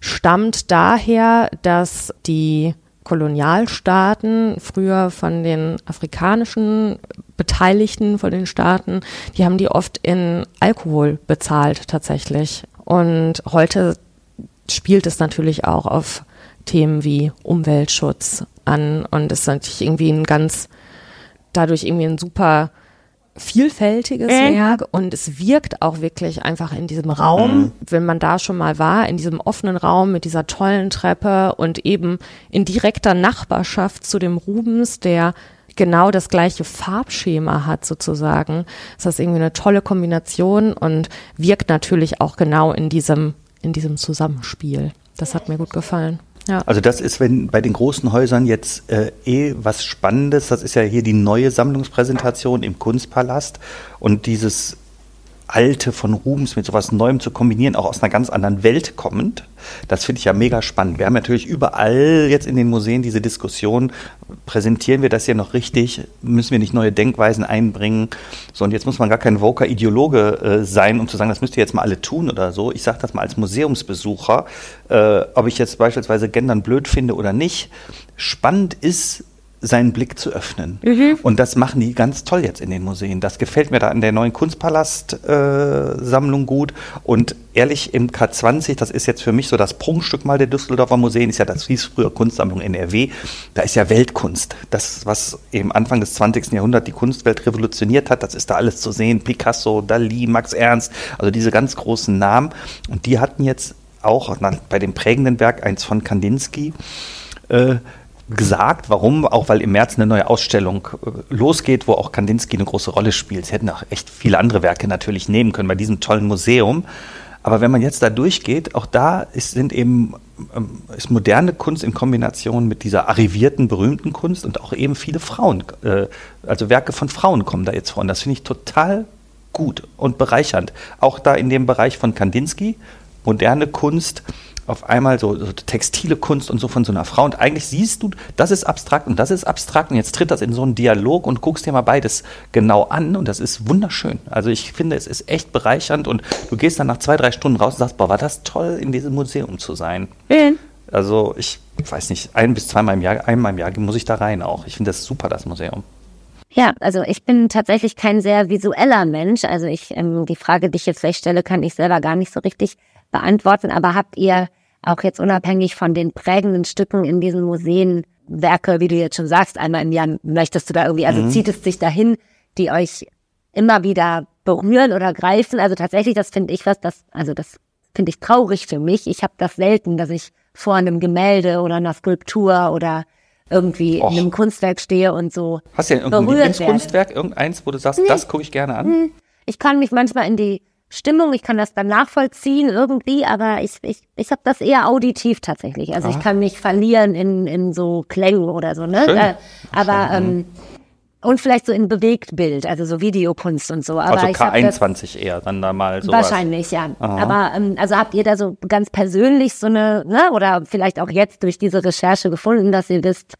stammt daher, dass die Kolonialstaaten früher von den afrikanischen Beteiligten von den Staaten, die haben die oft in Alkohol bezahlt tatsächlich. Und heute spielt es natürlich auch auf Themen wie Umweltschutz an und ist natürlich irgendwie ein ganz, dadurch irgendwie ein super vielfältiges äh. Werk und es wirkt auch wirklich einfach in diesem Raum, mhm. wenn man da schon mal war, in diesem offenen Raum mit dieser tollen Treppe und eben in direkter Nachbarschaft zu dem Rubens, der genau das gleiche Farbschema hat sozusagen. Das ist irgendwie eine tolle Kombination und wirkt natürlich auch genau in diesem, in diesem Zusammenspiel. Das hat mir gut gefallen. Ja. Also das ist, wenn bei den großen Häusern jetzt äh, eh was Spannendes, das ist ja hier die neue Sammlungspräsentation im Kunstpalast und dieses Alte von Rubens mit sowas Neuem zu kombinieren, auch aus einer ganz anderen Welt kommend. Das finde ich ja mega spannend. Wir haben natürlich überall jetzt in den Museen diese Diskussion, präsentieren wir das hier noch richtig, müssen wir nicht neue Denkweisen einbringen, so und jetzt muss man gar kein Voker-Ideologe äh, sein, um zu sagen, das müsst ihr jetzt mal alle tun oder so. Ich sage das mal als Museumsbesucher, äh, ob ich jetzt beispielsweise Gendern blöd finde oder nicht. Spannend ist, seinen Blick zu öffnen. Mhm. Und das machen die ganz toll jetzt in den Museen. Das gefällt mir da in der neuen Kunstpalast-Sammlung äh, gut. Und ehrlich, im K20, das ist jetzt für mich so das Prunkstück mal der Düsseldorfer Museen, ist ja das hieß früher Kunstsammlung NRW. Da ist ja Weltkunst. Das, was eben Anfang des 20. Jahrhunderts die Kunstwelt revolutioniert hat, das ist da alles zu sehen. Picasso, Dali, Max Ernst, also diese ganz großen Namen. Und die hatten jetzt auch bei dem prägenden Werk eins von Kandinsky, äh, gesagt. Warum? Auch weil im März eine neue Ausstellung äh, losgeht, wo auch Kandinsky eine große Rolle spielt. Sie hätten auch echt viele andere Werke natürlich nehmen können bei diesem tollen Museum. Aber wenn man jetzt da durchgeht, auch da ist, sind eben, ähm, ist moderne Kunst in Kombination mit dieser arrivierten, berühmten Kunst und auch eben viele Frauen, äh, also Werke von Frauen kommen da jetzt vor. Und das finde ich total gut und bereichernd. Auch da in dem Bereich von Kandinsky, moderne Kunst, auf einmal so, so, textile Kunst und so von so einer Frau. Und eigentlich siehst du, das ist abstrakt und das ist abstrakt. Und jetzt tritt das in so einen Dialog und guckst dir mal beides genau an. Und das ist wunderschön. Also ich finde, es ist echt bereichernd. Und du gehst dann nach zwei, drei Stunden raus und sagst, boah, war das toll, in diesem Museum zu sein. Wen? Also ich weiß nicht, ein bis zweimal im Jahr, einmal im Jahr muss ich da rein auch. Ich finde das super, das Museum. Ja, also ich bin tatsächlich kein sehr visueller Mensch. Also ich, ähm, die Frage, die ich jetzt vielleicht stelle, kann ich selber gar nicht so richtig beantworten, aber habt ihr auch jetzt unabhängig von den prägenden Stücken in diesen Museen Werke, wie du jetzt schon sagst, einmal im Jahr möchtest du da irgendwie, also mhm. zieht es sich dahin, die euch immer wieder berühren oder greifen. Also tatsächlich, das finde ich was, das, also das finde ich traurig für mich. Ich habe das selten, dass ich vor einem Gemälde oder einer Skulptur oder irgendwie Och. in einem Kunstwerk stehe und so. Hast du ja irgendein Lieblingskunstwerk, irgendeins, wo du sagst, nee. das gucke ich gerne an? Hm. Ich kann mich manchmal in die Stimmung, ich kann das dann nachvollziehen irgendwie, aber ich, ich, ich habe das eher auditiv tatsächlich. Also ah. ich kann mich verlieren in, in so Klängen oder so, ne? Äh, aber ähm, und vielleicht so in Bewegtbild, also so Videokunst und so. Aber also K21 eher, dann da mal so. Wahrscheinlich, ja. Aha. Aber ähm, also habt ihr da so ganz persönlich so eine, ne, oder vielleicht auch jetzt durch diese Recherche gefunden, dass ihr wisst,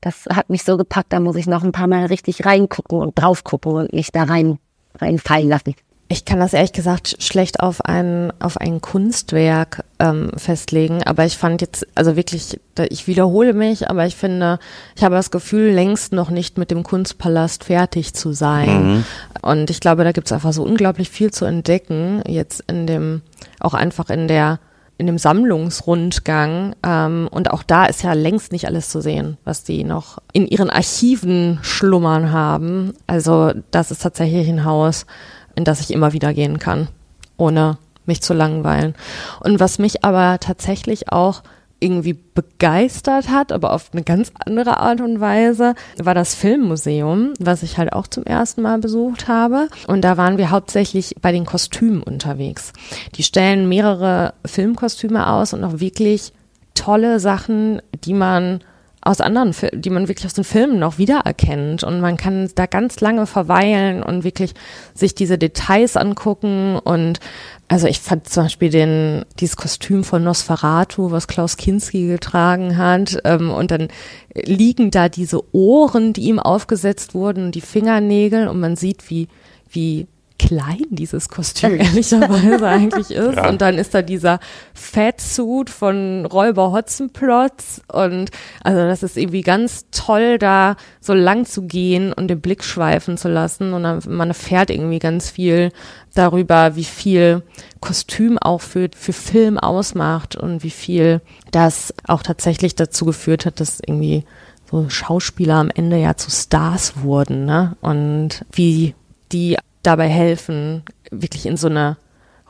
das hat mich so gepackt, da muss ich noch ein paar Mal richtig reingucken und drauf gucken und mich da rein reinfallen lassen. Ich kann das ehrlich gesagt schlecht auf ein, auf ein Kunstwerk ähm, festlegen, aber ich fand jetzt, also wirklich, ich wiederhole mich, aber ich finde, ich habe das Gefühl, längst noch nicht mit dem Kunstpalast fertig zu sein. Mhm. Und ich glaube, da gibt es einfach so unglaublich viel zu entdecken, jetzt in dem, auch einfach in der in dem Sammlungsrundgang. Ähm, und auch da ist ja längst nicht alles zu sehen, was die noch in ihren Archiven schlummern haben. Also das ist tatsächlich ein Haus, in das ich immer wieder gehen kann, ohne mich zu langweilen. Und was mich aber tatsächlich auch irgendwie begeistert hat, aber auf eine ganz andere Art und Weise, war das Filmmuseum, was ich halt auch zum ersten Mal besucht habe. Und da waren wir hauptsächlich bei den Kostümen unterwegs. Die stellen mehrere Filmkostüme aus und auch wirklich tolle Sachen, die man aus anderen, die man wirklich aus den Filmen noch wiedererkennt. Und man kann da ganz lange verweilen und wirklich sich diese Details angucken. Und also ich fand zum Beispiel den, dieses Kostüm von Nosferatu, was Klaus Kinski getragen hat. Ähm, und dann liegen da diese Ohren, die ihm aufgesetzt wurden, die Fingernägel. Und man sieht, wie, wie klein dieses Kostüm ehrlicherweise <laughs> eigentlich ist. Ja. Und dann ist da dieser Fatsuit von Räuber Hotzenplotz. Und also das ist irgendwie ganz toll, da so lang zu gehen und den Blick schweifen zu lassen. Und dann, man erfährt irgendwie ganz viel darüber, wie viel Kostüm auch für, für Film ausmacht und wie viel das auch tatsächlich dazu geführt hat, dass irgendwie so Schauspieler am Ende ja zu Stars wurden, ne? Und wie die dabei helfen, wirklich in so eine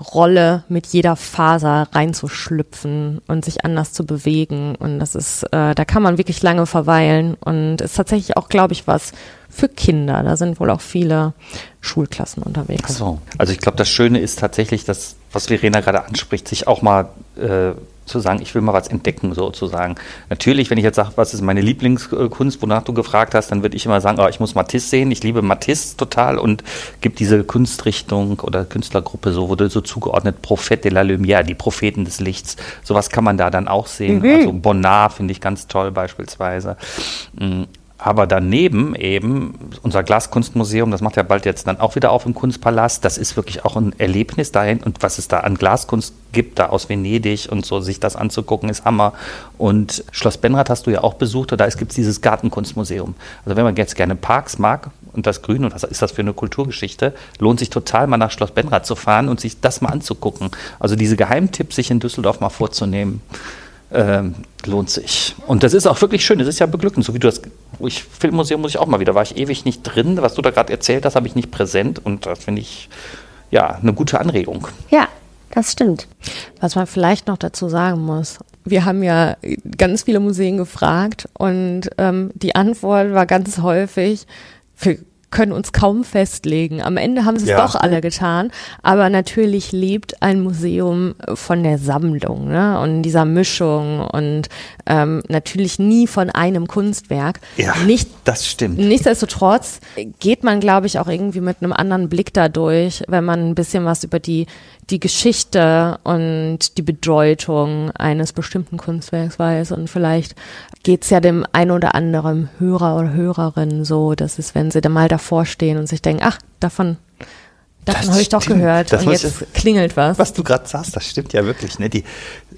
Rolle mit jeder Faser reinzuschlüpfen und sich anders zu bewegen. Und das ist, äh, da kann man wirklich lange verweilen und ist tatsächlich auch, glaube ich, was für Kinder. Da sind wohl auch viele Schulklassen unterwegs. Ach so. Also ich glaube, das Schöne ist tatsächlich, dass, was Verena gerade anspricht, sich auch mal äh, zu sagen, ich will mal was entdecken, sozusagen. Natürlich, wenn ich jetzt sage, was ist meine Lieblingskunst, wonach du gefragt hast, dann würde ich immer sagen, oh, ich muss Matisse sehen. Ich liebe Matisse total und gibt diese Kunstrichtung oder Künstlergruppe, so wurde so zugeordnet, Prophet de la Lumière, die Propheten des Lichts. Sowas kann man da dann auch sehen. Mhm. Also Bonnard finde ich ganz toll beispielsweise. Aber daneben eben unser Glaskunstmuseum, das macht ja bald jetzt dann auch wieder auf im Kunstpalast. Das ist wirklich auch ein Erlebnis dahin. Und was es da an Glaskunst gibt, da aus Venedig und so, sich das anzugucken, ist Hammer. Und Schloss Benrath hast du ja auch besucht. Und da gibt es dieses Gartenkunstmuseum. Also wenn man jetzt gerne Parks mag und das Grün und was ist das für eine Kulturgeschichte, lohnt sich total mal nach Schloss Benrath zu fahren und sich das mal anzugucken. Also diese Geheimtipps sich in Düsseldorf mal vorzunehmen ähm, lohnt sich. Und das ist auch wirklich schön. Das ist ja beglückend, so wie du das. Ich, Filmmuseum muss ich auch mal wieder. War ich ewig nicht drin. Was du da gerade erzählt hast, habe ich nicht präsent. Und das finde ich ja eine gute Anregung. Ja, das stimmt. Was man vielleicht noch dazu sagen muss. Wir haben ja ganz viele Museen gefragt und ähm, die Antwort war ganz häufig, wir können uns kaum festlegen. Am Ende haben sie es ja. doch alle getan. Aber natürlich lebt ein Museum von der Sammlung ne? und dieser Mischung und ähm, natürlich nie von einem Kunstwerk. Ja, Nicht, das stimmt. Nichtsdestotrotz geht man, glaube ich, auch irgendwie mit einem anderen Blick dadurch, wenn man ein bisschen was über die die Geschichte und die Bedeutung eines bestimmten Kunstwerks weiß. Und vielleicht geht's ja dem ein oder anderen Hörer oder Hörerin so, dass es, wenn sie da mal davor stehen und sich denken, ach, davon Davon habe ich doch gehört. Das und jetzt klingelt was. Was du gerade sagst, das stimmt ja wirklich. Ne? Die,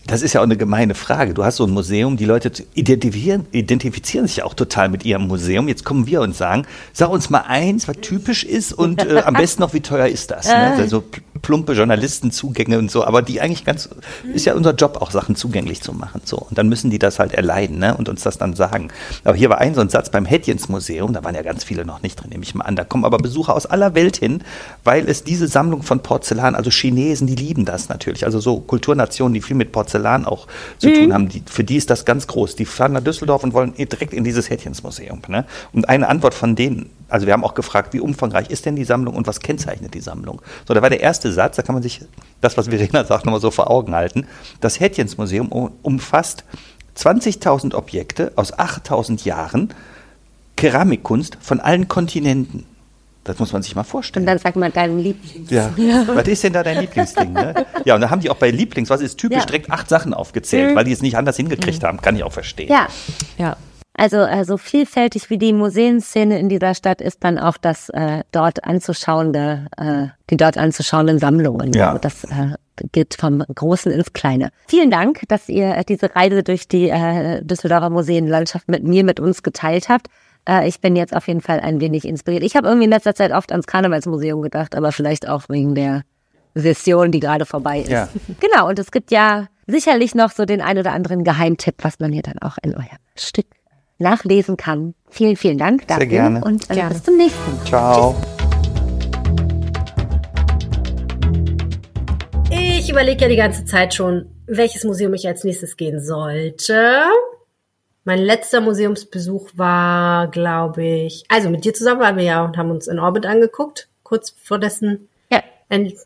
das ist ja auch eine gemeine Frage. Du hast so ein Museum, die Leute identifizieren, identifizieren sich auch total mit ihrem Museum. Jetzt kommen wir und sagen, sag uns mal eins, was typisch ist und äh, am besten noch, wie teuer ist das? Ne? Also plumpe Journalistenzugänge und so, aber die eigentlich ganz, ist ja unser Job, auch Sachen zugänglich zu machen. So. Und dann müssen die das halt erleiden ne? und uns das dann sagen. Aber hier war ein so ein Satz beim Hedjens Museum, da waren ja ganz viele noch nicht drin, nehme ich mal an. Da kommen aber Besucher aus aller Welt hin, weil es diese Sammlung von Porzellan, also Chinesen, die lieben das natürlich. Also so Kulturnationen, die viel mit Porzellan auch zu mhm. tun haben, die, für die ist das ganz groß. Die fahren nach Düsseldorf und wollen direkt in dieses Hedjens Museum. Ne? Und eine Antwort von denen, also wir haben auch gefragt, wie umfangreich ist denn die Sammlung und was kennzeichnet die Sammlung? So, da war der erste Satz, da kann man sich das, was Verena <laughs> sagt, nochmal so vor Augen halten. Das Hedjens Museum umfasst 20.000 Objekte aus 8.000 Jahren Keramikkunst von allen Kontinenten. Das muss man sich mal vorstellen. Und dann sag mal dein Lieblings. Ja. ja. Was ist denn da dein Lieblingsding? Ne? Ja, und dann haben die auch bei Lieblings, was ist typisch, ja. direkt acht Sachen aufgezählt, mhm. weil die es nicht anders hingekriegt mhm. haben. Kann ich auch verstehen. Ja. Ja. Also, also vielfältig wie die Museenszene in dieser Stadt ist dann auch das äh, dort anzuschauende, äh, die dort anzuschauenden Sammlungen. Ja. Also das äh, geht vom Großen ins Kleine. Vielen Dank, dass ihr äh, diese Reise durch die äh, Düsseldorfer Museenlandschaft mit mir, mit uns geteilt habt. Äh, ich bin jetzt auf jeden Fall ein wenig inspiriert. Ich habe irgendwie in letzter Zeit oft ans Karnevalsmuseum gedacht, aber vielleicht auch wegen der Session, die gerade vorbei ist. Ja. <laughs> Genau, und es gibt ja sicherlich noch so den ein oder anderen Geheimtipp, was man hier dann auch in eurem Stück nachlesen kann. Vielen, vielen Dank dafür. Sehr gerne. Und äh, gerne. bis zum nächsten Mal. Ciao. Ich überlege ja die ganze Zeit schon, welches Museum ich als nächstes gehen sollte. Mein letzter Museumsbesuch war, glaube ich, also mit dir zusammen waren wir ja und haben uns in Orbit angeguckt, kurz vor dessen ja.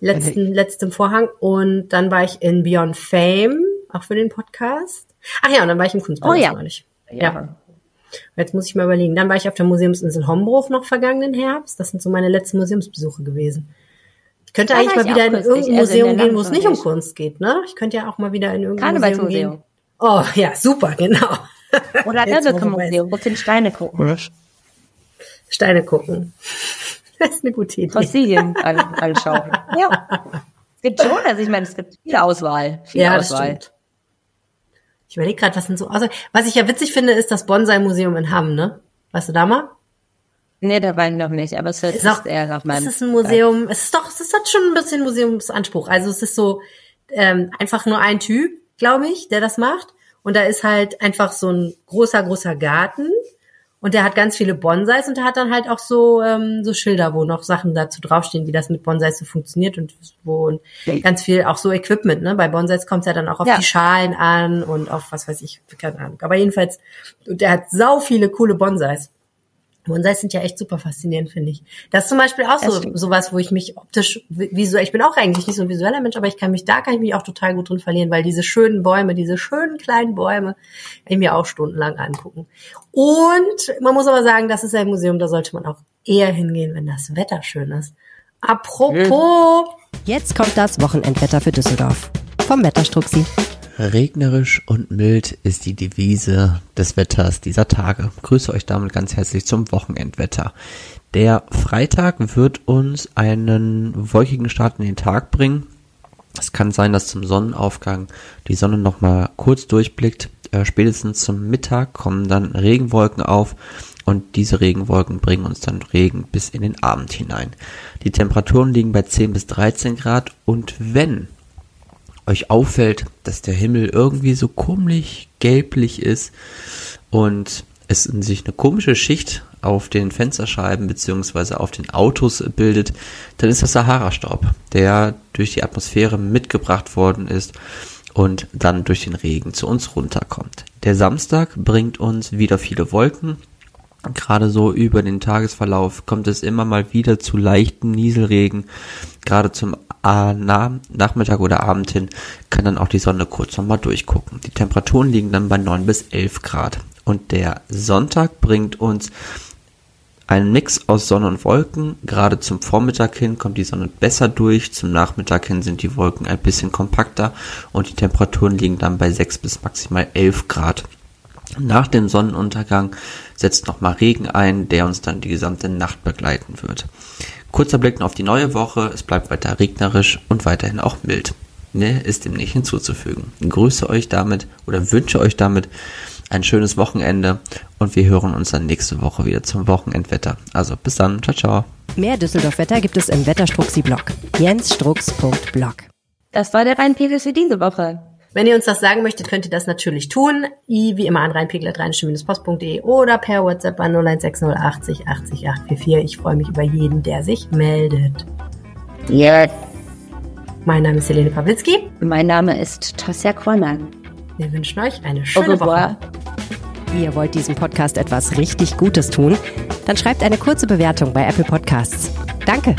letzten, letzten Vorhang. Und dann war ich in Beyond Fame, auch für den Podcast. Ach ja, und dann war ich im Kunstpalast oh, ja. neulich. Ja. ja. Jetzt muss ich mal überlegen. Dann war ich auf der Museumsinsel Hombruch noch vergangenen Herbst. Das sind so meine letzten Museumsbesuche gewesen. Ich könnte da eigentlich mal wieder in irgendein Museum gehen, wo es nicht um Kunst geht, ne? Ich könnte ja auch mal wieder in irgendein Museum gehen. Oh, ja, super, <laughs> genau. Oder Nürnberg-Museum, wo sind Steine gucken. Was? Steine gucken. Das ist eine gute Idee. Fossilien anschauen. ja. Es gibt schon, also ich meine, es gibt viel Auswahl. Viel ja, Auswahl. Das stimmt. Ich überlege gerade, was sind so Auswahl. Was ich ja witzig finde, ist das Bonsai-Museum in Hamm, ne? Weißt du da mal? Nee, da war ich noch nicht, aber es ist, ist eher auf meinem. Es ist ein Museum, es ist doch, es ist halt schon ein bisschen Museumsanspruch. Also es ist so ähm, einfach nur ein Typ, glaube ich, der das macht. Und da ist halt einfach so ein großer, großer Garten. Und der hat ganz viele Bonsais und der hat dann halt auch so, ähm, so Schilder, wo noch Sachen dazu draufstehen, wie das mit Bonsais so funktioniert und wo und ganz viel auch so Equipment, ne? Bei Bonsais kommt es ja dann auch auf ja. die Schalen an und auf was weiß ich, keine Ahnung. Aber jedenfalls, der hat sau viele coole Bonsais. Bonsais sind ja echt super faszinierend, finde ich. Das ist zum Beispiel auch so sowas, wo ich mich optisch visuell, ich bin auch eigentlich nicht so ein visueller Mensch, aber ich kann mich, da kann ich mich auch total gut drin verlieren, weil diese schönen Bäume, diese schönen kleinen Bäume, kann ich mir auch stundenlang angucken. Und man muss aber sagen, das ist ein Museum, da sollte man auch eher hingehen, wenn das Wetter schön ist. Apropos. Jetzt kommt das Wochenendwetter für Düsseldorf. Vom Wetterstruxi. Regnerisch und mild ist die Devise des Wetters dieser Tage. Grüße euch damit ganz herzlich zum Wochenendwetter. Der Freitag wird uns einen wolkigen Start in den Tag bringen. Es kann sein, dass zum Sonnenaufgang die Sonne noch mal kurz durchblickt. Äh, spätestens zum Mittag kommen dann Regenwolken auf und diese Regenwolken bringen uns dann Regen bis in den Abend hinein. Die Temperaturen liegen bei 10 bis 13 Grad und wenn euch auffällt, dass der Himmel irgendwie so komisch gelblich ist und es sich eine komische Schicht auf den Fensterscheiben beziehungsweise auf den Autos bildet, dann ist das Sahara-Staub, der durch die Atmosphäre mitgebracht worden ist und dann durch den Regen zu uns runterkommt. Der Samstag bringt uns wieder viele Wolken. Gerade so über den Tagesverlauf kommt es immer mal wieder zu leichten Nieselregen. Gerade zum Nachmittag oder Abend hin kann dann auch die Sonne kurz nochmal durchgucken. Die Temperaturen liegen dann bei 9 bis 11 Grad. Und der Sonntag bringt uns einen Mix aus Sonne und Wolken. Gerade zum Vormittag hin kommt die Sonne besser durch. Zum Nachmittag hin sind die Wolken ein bisschen kompakter und die Temperaturen liegen dann bei 6 bis maximal 11 Grad. Nach dem Sonnenuntergang setzt nochmal Regen ein, der uns dann die gesamte Nacht begleiten wird. Kurzer Blick auf die neue Woche. Es bleibt weiter regnerisch und weiterhin auch mild. ne, ist dem nicht hinzuzufügen. Ich grüße euch damit oder wünsche euch damit ein schönes Wochenende und wir hören uns dann nächste Woche wieder zum Wochenendwetter. Also bis dann, ciao, ciao. Mehr Düsseldorf-Wetter gibt es im Wetterstruxi-Blog. jensstrux.blog. Das war der Rheinpegel für diese Woche. Wenn ihr uns das sagen möchtet, könnt ihr das natürlich tun. Wie immer an rheinpegel.rheinische-post.de oder per WhatsApp an 01680 80 844. Ich freue mich über jeden, der sich meldet. Yes. Mein Name ist Helene Pawlitzki. Mein Name ist Tassia Quannan. Wir wünschen euch eine schöne Woche. Ihr wollt diesem Podcast etwas richtig Gutes tun? Dann schreibt eine kurze Bewertung bei Apple Podcasts. Danke.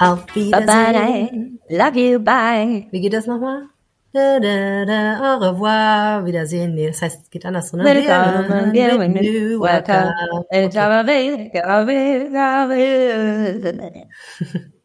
Auf Wiedersehen. Bye bye. Love you. Bye. Wie geht das nochmal? Da, da, da, au revoir. Wiedersehen. Nee, das heißt, es geht anders, oder? Welcome, welcome, welcome. <laughs>